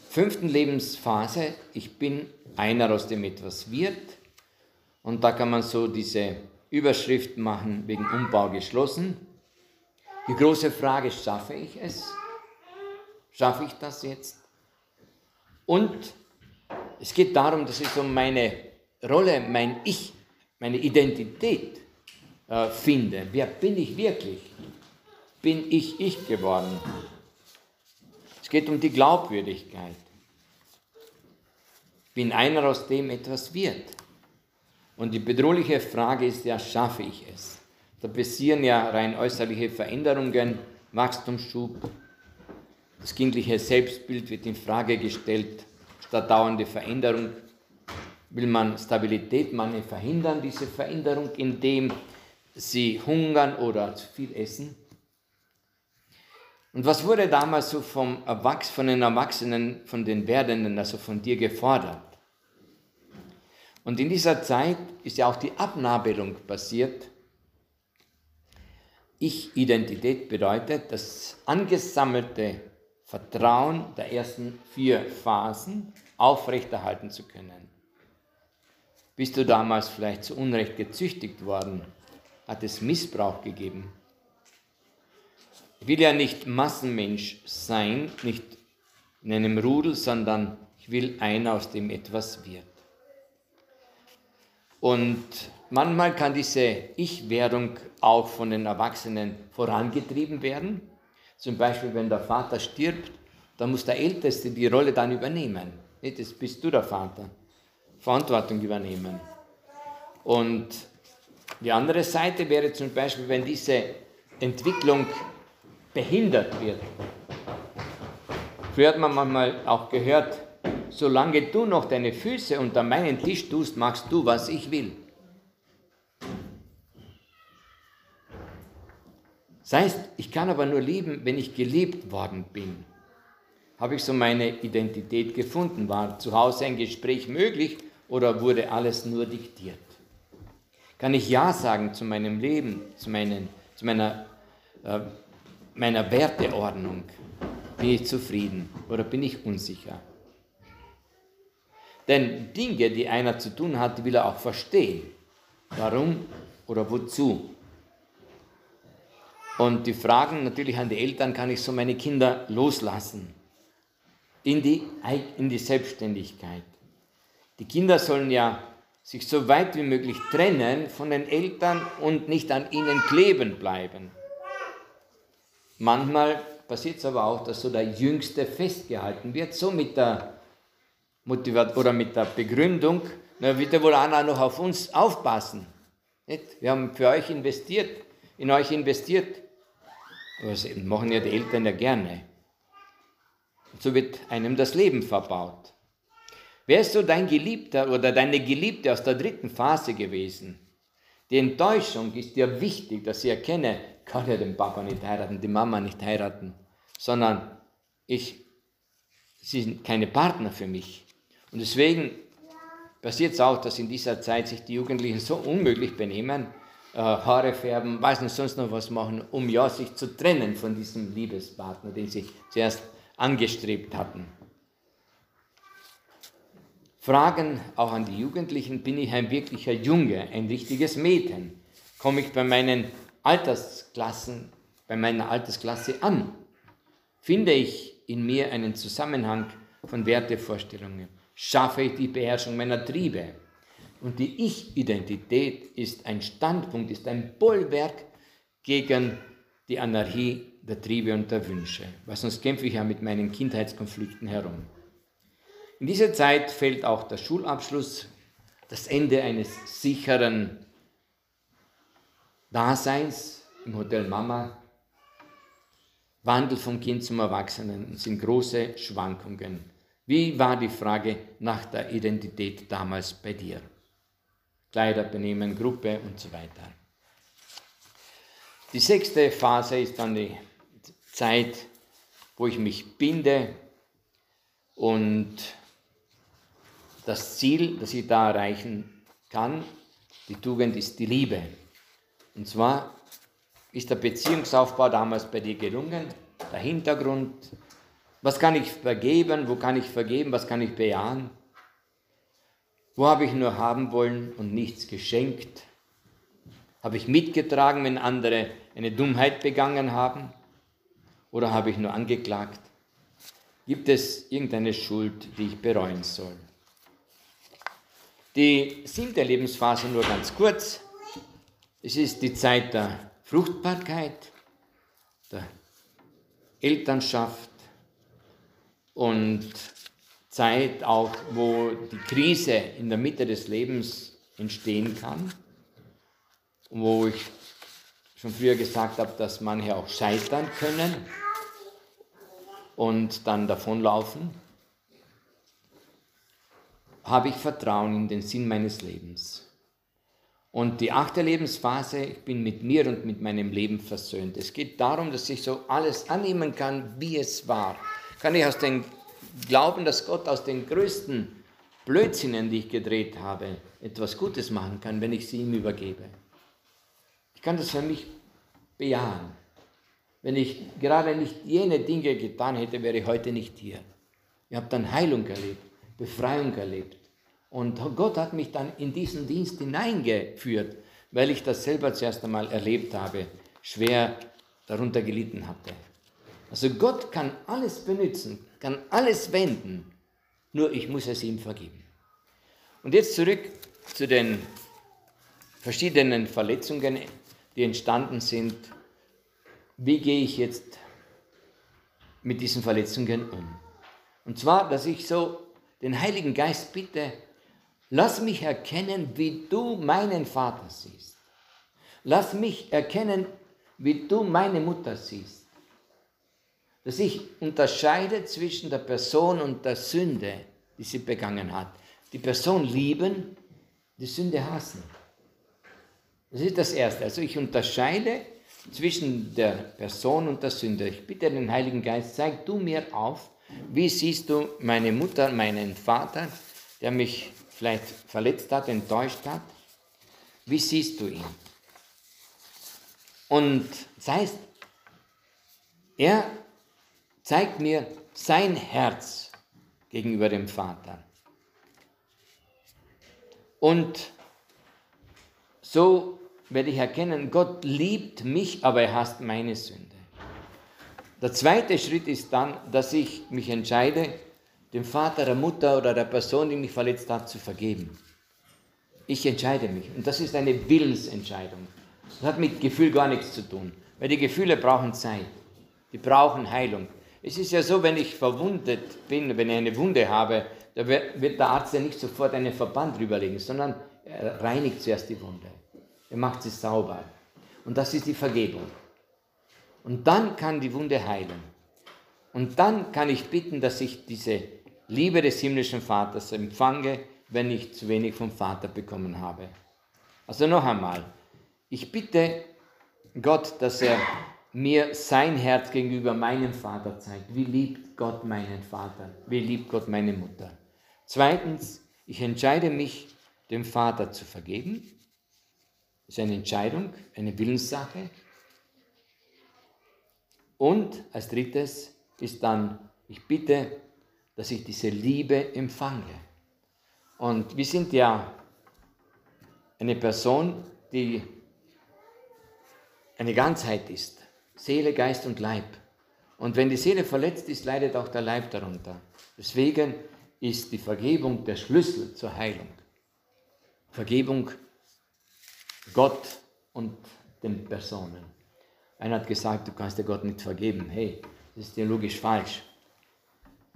fünften Lebensphase. Ich bin einer, aus dem etwas wird. Und da kann man so diese Überschrift machen, wegen Umbau geschlossen. Die große Frage, schaffe ich es? Schaffe ich das jetzt? Und es geht darum, dass es um meine Rolle, mein Ich, meine Identität äh, finde. Wer bin ich wirklich? Bin ich ich geworden? Es geht um die Glaubwürdigkeit. Bin einer, aus dem etwas wird. Und die bedrohliche Frage ist ja, schaffe ich es? Da passieren ja rein äußerliche Veränderungen, Wachstumsschub, das kindliche Selbstbild wird in Frage gestellt, statt dauernde Veränderung will man Stabilität, man verhindern diese Veränderung, indem sie hungern oder zu viel essen. Und was wurde damals so vom Erwachs von den Erwachsenen, von den Werdenden, also von dir gefordert? Und in dieser Zeit ist ja auch die Abnabelung passiert. Ich-Identität bedeutet, das angesammelte Vertrauen der ersten vier Phasen aufrechterhalten zu können. Bist du damals vielleicht zu Unrecht gezüchtigt worden? Hat es Missbrauch gegeben? Ich will ja nicht Massenmensch sein, nicht in einem Rudel, sondern ich will einer, aus dem etwas wird. Und manchmal kann diese Ich-Werdung auch von den Erwachsenen vorangetrieben werden. Zum Beispiel, wenn der Vater stirbt, dann muss der Älteste die Rolle dann übernehmen. Das bist du der Vater. Verantwortung übernehmen. Und die andere Seite wäre zum Beispiel, wenn diese Entwicklung behindert wird. Früher hat man manchmal auch gehört, solange du noch deine Füße unter meinen Tisch tust, machst du, was ich will. Das heißt, ich kann aber nur lieben, wenn ich geliebt worden bin. Habe ich so meine Identität gefunden? War zu Hause ein Gespräch möglich oder wurde alles nur diktiert? Kann ich Ja sagen zu meinem Leben, zu, meinen, zu meiner, äh, meiner Werteordnung? Bin ich zufrieden oder bin ich unsicher? Denn Dinge, die einer zu tun hat, will er auch verstehen. Warum oder wozu? Und die Fragen natürlich an die Eltern, kann ich so meine Kinder loslassen in die, in die Selbstständigkeit. Die Kinder sollen ja sich so weit wie möglich trennen von den Eltern und nicht an ihnen kleben bleiben. Manchmal passiert es aber auch, dass so der Jüngste festgehalten wird, so mit der Motivation oder mit der Begründung, na, wird der wohl einer noch auf uns aufpassen. Nicht? Wir haben für euch investiert, in euch investiert. Das machen ja die Eltern ja gerne. Und so wird einem das Leben verbaut. Wer ist so dein Geliebter oder deine Geliebte aus der dritten Phase gewesen? Die Enttäuschung ist dir wichtig, dass sie erkenne, kann ja den Papa nicht heiraten, die Mama nicht heiraten, sondern ich, sie sind keine Partner für mich. Und deswegen passiert es auch, dass in dieser Zeit sich die Jugendlichen so unmöglich benehmen, äh, Haare färben, weiß nicht, sonst noch was machen, um ja sich zu trennen von diesem Liebespartner, den sie zuerst angestrebt hatten. Fragen auch an die Jugendlichen, bin ich ein wirklicher Junge, ein richtiges Mädchen? Komme ich bei meinen Altersklassen, bei meiner Altersklasse an? Finde ich in mir einen Zusammenhang von Wertevorstellungen? Schaffe ich die Beherrschung meiner Triebe? Und die Ich-Identität ist ein Standpunkt, ist ein Bollwerk gegen die Anarchie der Triebe und der Wünsche, weil sonst kämpfe ich ja mit meinen Kindheitskonflikten herum. In dieser Zeit fällt auch der Schulabschluss, das Ende eines sicheren Daseins im Hotel Mama, Wandel vom Kind zum Erwachsenen sind große Schwankungen. Wie war die Frage nach der Identität damals bei dir? Kleider, Benehmen, Gruppe und so weiter. Die sechste Phase ist dann die Zeit, wo ich mich binde und das Ziel, das ich da erreichen kann, die Tugend ist die Liebe. Und zwar ist der Beziehungsaufbau damals bei dir gelungen, der Hintergrund, was kann ich vergeben, wo kann ich vergeben, was kann ich bejahen, wo habe ich nur haben wollen und nichts geschenkt, habe ich mitgetragen, wenn andere eine Dummheit begangen haben? Oder habe ich nur angeklagt? Gibt es irgendeine Schuld, die ich bereuen soll? Die siebte Lebensphase nur ganz kurz Es ist die Zeit der Fruchtbarkeit, der Elternschaft und Zeit auch, wo die Krise in der Mitte des Lebens entstehen kann, wo ich schon früher gesagt habe, dass manche auch scheitern können und dann davonlaufen, habe ich Vertrauen in den Sinn meines Lebens. Und die achte Lebensphase, ich bin mit mir und mit meinem Leben versöhnt. Es geht darum, dass ich so alles annehmen kann, wie es war. Kann ich aus dem Glauben, dass Gott aus den größten Blödsinnen, die ich gedreht habe, etwas Gutes machen kann, wenn ich sie ihm übergebe. Ich kann das für mich bejahen. Wenn ich gerade nicht jene Dinge getan hätte, wäre ich heute nicht hier. Ich habe dann Heilung erlebt, Befreiung erlebt. Und Gott hat mich dann in diesen Dienst hineingeführt, weil ich das selber zuerst einmal erlebt habe, schwer darunter gelitten hatte. Also Gott kann alles benutzen, kann alles wenden, nur ich muss es ihm vergeben. Und jetzt zurück zu den verschiedenen Verletzungen, die entstanden sind. Wie gehe ich jetzt mit diesen Verletzungen um? Und zwar, dass ich so den Heiligen Geist bitte, Lass mich erkennen, wie du meinen Vater siehst. Lass mich erkennen, wie du meine Mutter siehst. Dass ich unterscheide zwischen der Person und der Sünde, die sie begangen hat. Die Person lieben, die Sünde hassen. Das ist das Erste. Also ich unterscheide zwischen der Person und der Sünde. Ich bitte den Heiligen Geist, zeig du mir auf, wie siehst du meine Mutter, meinen Vater, der mich vielleicht verletzt hat, enttäuscht hat? Wie siehst du ihn? Und das heißt, er zeigt mir sein Herz gegenüber dem Vater. Und so werde ich erkennen, Gott liebt mich, aber er hasst meine Sünde. Der zweite Schritt ist dann, dass ich mich entscheide, dem Vater, der Mutter oder der Person, die mich verletzt hat, zu vergeben. Ich entscheide mich. Und das ist eine Willensentscheidung. Das hat mit Gefühl gar nichts zu tun. Weil die Gefühle brauchen Zeit. Die brauchen Heilung. Es ist ja so, wenn ich verwundet bin, wenn ich eine Wunde habe, da wird der Arzt ja nicht sofort einen Verband drüberlegen, sondern er reinigt zuerst die Wunde. Er macht sie sauber. Und das ist die Vergebung. Und dann kann die Wunde heilen. Und dann kann ich bitten, dass ich diese Liebe des himmlischen Vaters empfange, wenn ich zu wenig vom Vater bekommen habe. Also noch einmal, ich bitte Gott, dass er mir sein Herz gegenüber meinem Vater zeigt. Wie liebt Gott meinen Vater? Wie liebt Gott meine Mutter? Zweitens, ich entscheide mich, dem Vater zu vergeben. Das ist eine Entscheidung, eine Willenssache. Und als drittes, ist dann, ich bitte, dass ich diese Liebe empfange. Und wir sind ja eine Person, die eine Ganzheit ist. Seele, Geist und Leib. Und wenn die Seele verletzt ist, leidet auch der Leib darunter. Deswegen ist die Vergebung der Schlüssel zur Heilung. Vergebung Gott und den Personen. Einer hat gesagt, du kannst dir Gott nicht vergeben. Hey, das ist theologisch falsch.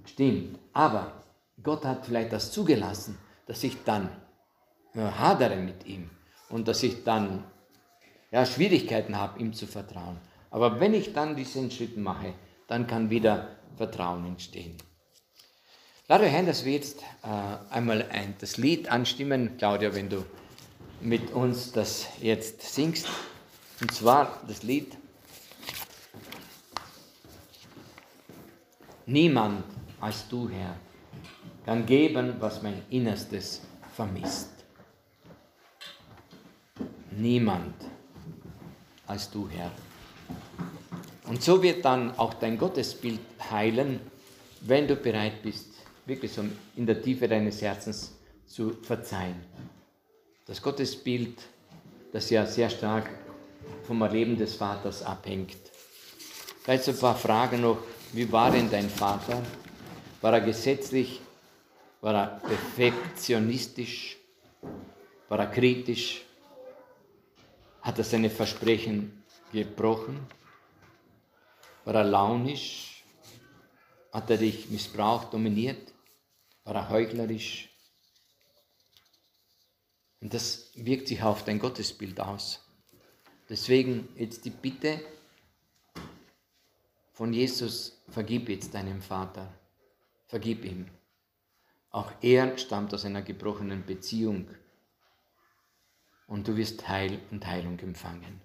Stimmt. Aber Gott hat vielleicht das zugelassen, dass ich dann ja, hadere mit ihm und dass ich dann ja, Schwierigkeiten habe, ihm zu vertrauen. Aber wenn ich dann diesen Schritt mache, dann kann wieder Vertrauen entstehen. Lade ein, dass wir jetzt äh, einmal ein, das Lied anstimmen, Claudia, wenn du mit uns das jetzt singst. Und zwar das Lied Niemand als du, Herr, kann geben, was mein Innerstes vermisst. Niemand als du, Herr. Und so wird dann auch dein Gottesbild heilen, wenn du bereit bist, wirklich so in der Tiefe deines Herzens zu verzeihen. Das Gottesbild, das ja sehr stark vom Erleben des Vaters abhängt. Vielleicht so ein paar Fragen noch wie war denn dein Vater? War er gesetzlich? War er perfektionistisch? War er kritisch? Hat er seine Versprechen gebrochen? War er launisch? Hat er dich missbraucht, dominiert? War er heuchlerisch? Und das wirkt sich auf dein Gottesbild aus. Deswegen jetzt die Bitte von Jesus, vergib jetzt deinem Vater, vergib ihm. Auch er stammt aus einer gebrochenen Beziehung und du wirst Heil und Heilung empfangen.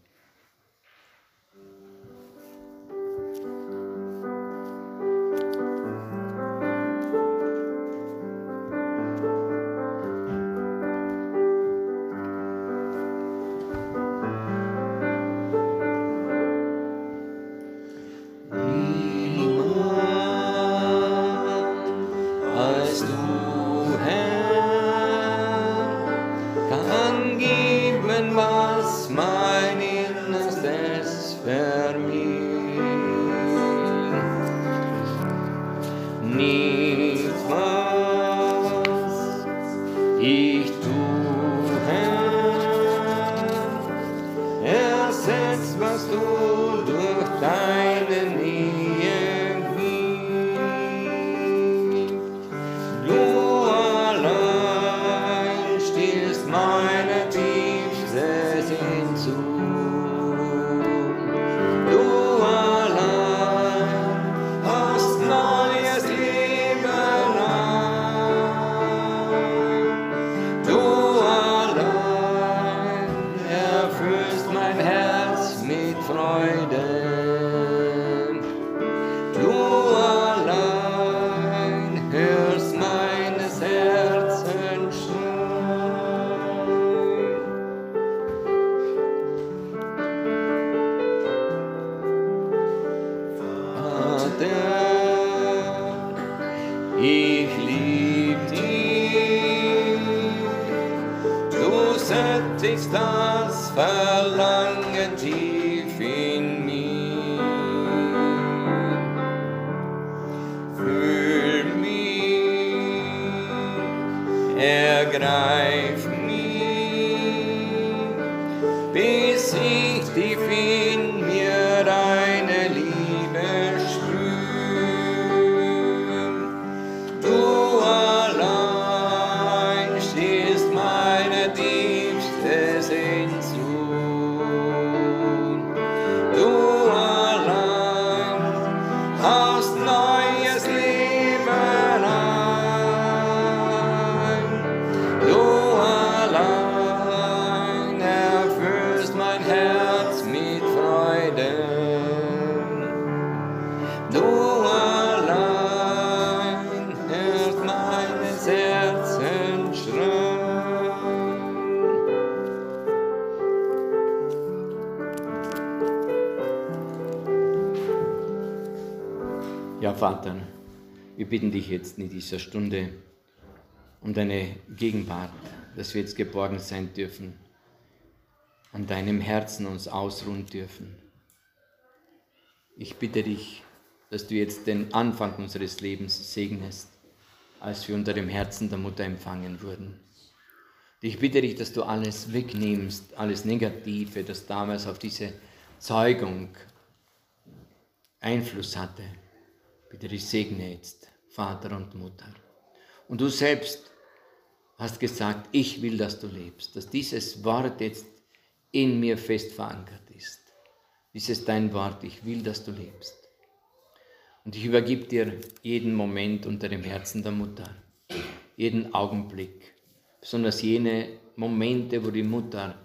Bitten dich jetzt in dieser Stunde um deine Gegenwart, dass wir jetzt geborgen sein dürfen, an deinem Herzen uns ausruhen dürfen. Ich bitte dich, dass du jetzt den Anfang unseres Lebens segnest, als wir unter dem Herzen der Mutter empfangen wurden. Ich bitte dich, dass du alles wegnimmst, alles Negative, das damals auf diese Zeugung Einfluss hatte Bitte dich segne jetzt, Vater und Mutter. Und du selbst hast gesagt, ich will, dass du lebst, dass dieses Wort jetzt in mir fest verankert ist. Dieses dein Wort, ich will, dass du lebst. Und ich übergib dir jeden Moment unter dem Herzen der Mutter, jeden Augenblick, besonders jene Momente, wo die Mutter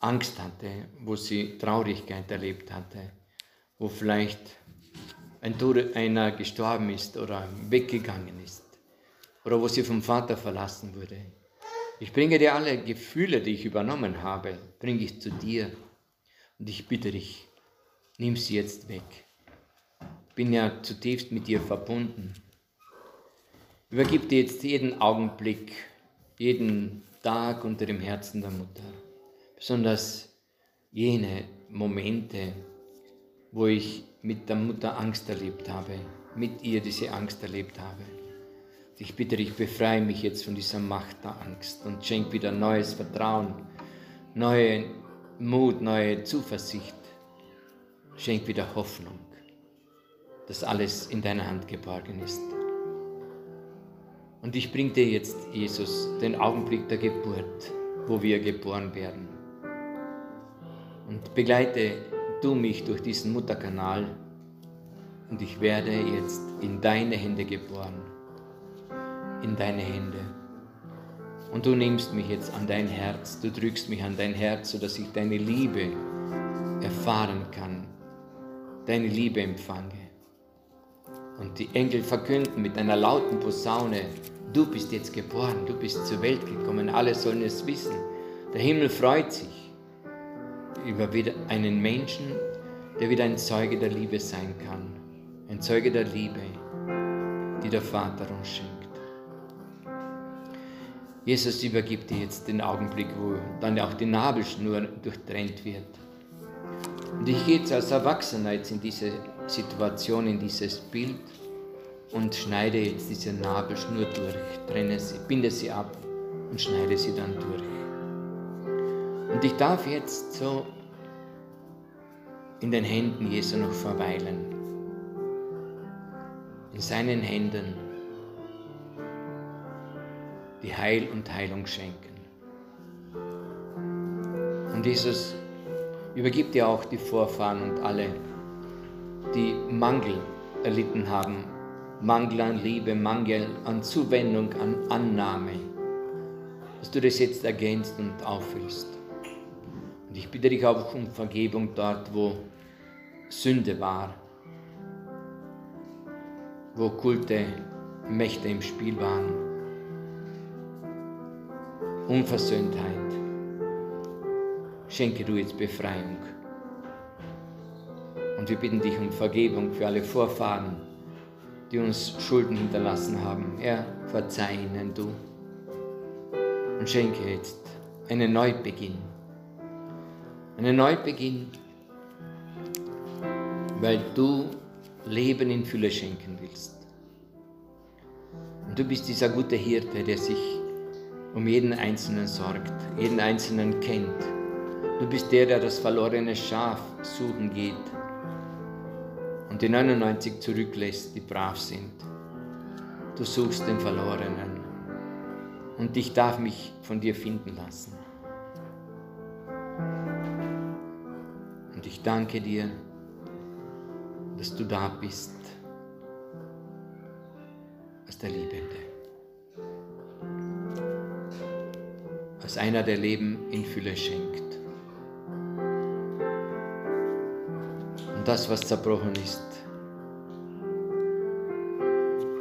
Angst hatte, wo sie Traurigkeit erlebt hatte, wo vielleicht ein Tod einer gestorben ist oder weggegangen ist oder wo sie vom Vater verlassen wurde. Ich bringe dir alle Gefühle, die ich übernommen habe, bringe ich zu dir und ich bitte dich, nimm sie jetzt weg. Bin ja zutiefst mit dir verbunden. Übergib dir jetzt jeden Augenblick, jeden Tag unter dem Herzen der Mutter, besonders jene Momente, wo ich mit der Mutter Angst erlebt habe, mit ihr diese Angst erlebt habe. Ich bitte dich, befreie mich jetzt von dieser Macht der Angst und schenk wieder neues Vertrauen, neuen Mut, neue Zuversicht. Schenk wieder Hoffnung, dass alles in deiner Hand geborgen ist. Und ich bringe dir jetzt, Jesus, den Augenblick der Geburt, wo wir geboren werden. Und begleite du mich durch diesen Mutterkanal und ich werde jetzt in deine Hände geboren. In deine Hände. Und du nimmst mich jetzt an dein Herz, du drückst mich an dein Herz, sodass ich deine Liebe erfahren kann, deine Liebe empfange. Und die Engel verkünden mit einer lauten Posaune, du bist jetzt geboren, du bist zur Welt gekommen, alle sollen es wissen. Der Himmel freut sich über wieder einen Menschen, der wieder ein Zeuge der Liebe sein kann. Ein Zeuge der Liebe, die der Vater uns schenkt. Jesus übergibt dir jetzt den Augenblick, wo dann auch die Nabelschnur durchtrennt wird. Und ich gehe jetzt als Erwachsener jetzt in diese Situation, in dieses Bild und schneide jetzt diese Nabelschnur durch, trenne sie, binde sie ab und schneide sie dann durch. Und ich darf jetzt so in den Händen Jesu noch verweilen. In seinen Händen die Heil und Heilung schenken. Und Jesus übergibt dir auch die Vorfahren und alle, die Mangel erlitten haben. Mangel an Liebe, Mangel an Zuwendung, an Annahme. Dass du das jetzt ergänzt und auffüllst. Und ich bitte dich auch um Vergebung dort, wo Sünde war, wo Kulte, Mächte im Spiel waren, Unversöhntheit. Schenke du jetzt Befreiung. Und wir bitten dich um Vergebung für alle Vorfahren, die uns Schulden hinterlassen haben. Herr, verzeih ihnen du. Und schenke jetzt einen Neubeginn. Einen Neubeginn weil du Leben in Fülle schenken willst. Und du bist dieser gute Hirte, der sich um jeden Einzelnen sorgt, jeden Einzelnen kennt. Du bist der, der das verlorene Schaf suchen geht und die 99 zurücklässt, die brav sind. Du suchst den Verlorenen und ich darf mich von dir finden lassen. Ich danke dir, dass du da bist als der Liebende. Als einer, der Leben in Fülle schenkt. Und das, was zerbrochen ist,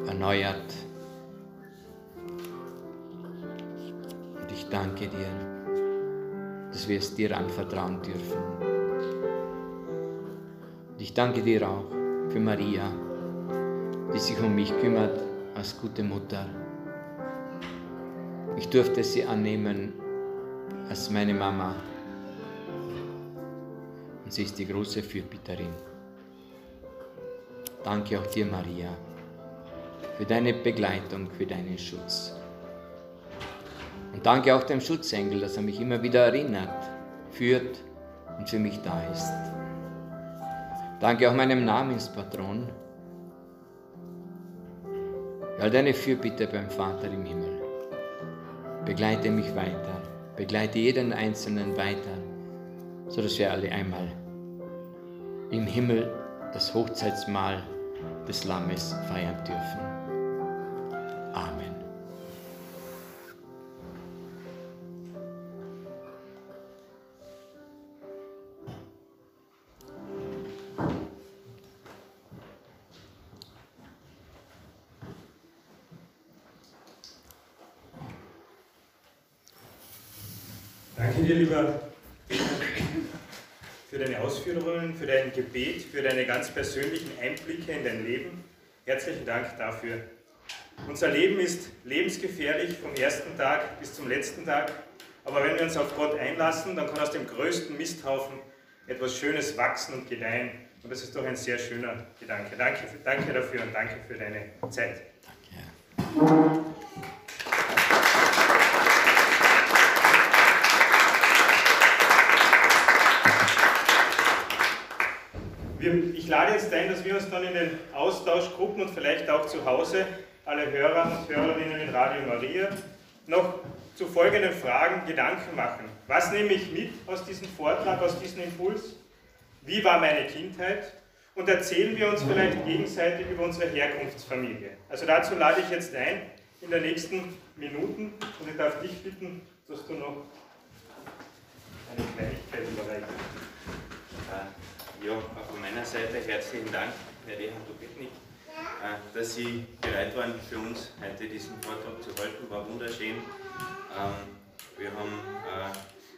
erneuert. Und ich danke dir, dass wir es dir anvertrauen dürfen. Ich danke dir auch für Maria, die sich um mich kümmert als gute Mutter. Ich durfte sie annehmen als meine Mama. Und sie ist die große Fürbitterin. Danke auch dir, Maria, für deine Begleitung, für deinen Schutz. Und danke auch dem Schutzengel, dass er mich immer wieder erinnert, führt und für mich da ist. Danke auch meinem Namenspatron. All deine Fürbitte beim Vater im Himmel. Begleite mich weiter, begleite jeden Einzelnen weiter, sodass wir alle einmal im Himmel das Hochzeitsmahl des Lammes feiern dürfen. Danke dir, lieber, für deine Ausführungen, für dein Gebet, für deine ganz persönlichen Einblicke in dein Leben. Herzlichen Dank dafür. Unser Leben ist lebensgefährlich vom ersten Tag bis zum letzten Tag. Aber wenn wir uns auf Gott einlassen, dann kann aus dem größten Misthaufen etwas Schönes wachsen und gedeihen. Und das ist doch ein sehr schöner Gedanke. Danke, danke dafür und danke für deine Zeit. Danke. Ich lade jetzt ein, dass wir uns dann in den Austauschgruppen und vielleicht auch zu Hause, alle Hörer und Hörerinnen in Radio Maria, noch zu folgenden Fragen Gedanken machen. Was nehme ich mit aus diesem Vortrag, aus diesem Impuls? Wie war meine Kindheit? Und erzählen wir uns vielleicht gegenseitig über unsere Herkunftsfamilie. Also dazu lade ich jetzt ein, in den nächsten Minuten, und ich darf dich bitten, dass du noch eine Kleinigkeit überreichen. Äh, ja, auch von meiner Seite herzlichen Dank, Herr Rehard Dubetnik, äh, dass Sie bereit waren, für uns heute diesen Vortrag zu halten. War wunderschön. Ähm, wir haben äh,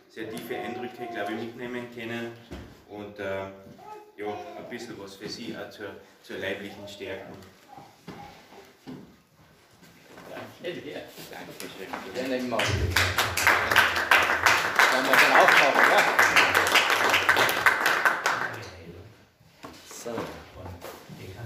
sehr tiefe Eindrücke, glaube ich, mitnehmen können und ja, ein bisschen was für Sie auch zur, zur leiblichen Stärkung. Danke dir. Dankeschön. Wir werden immer. Sollen wir dann aufmachen, ja? sun.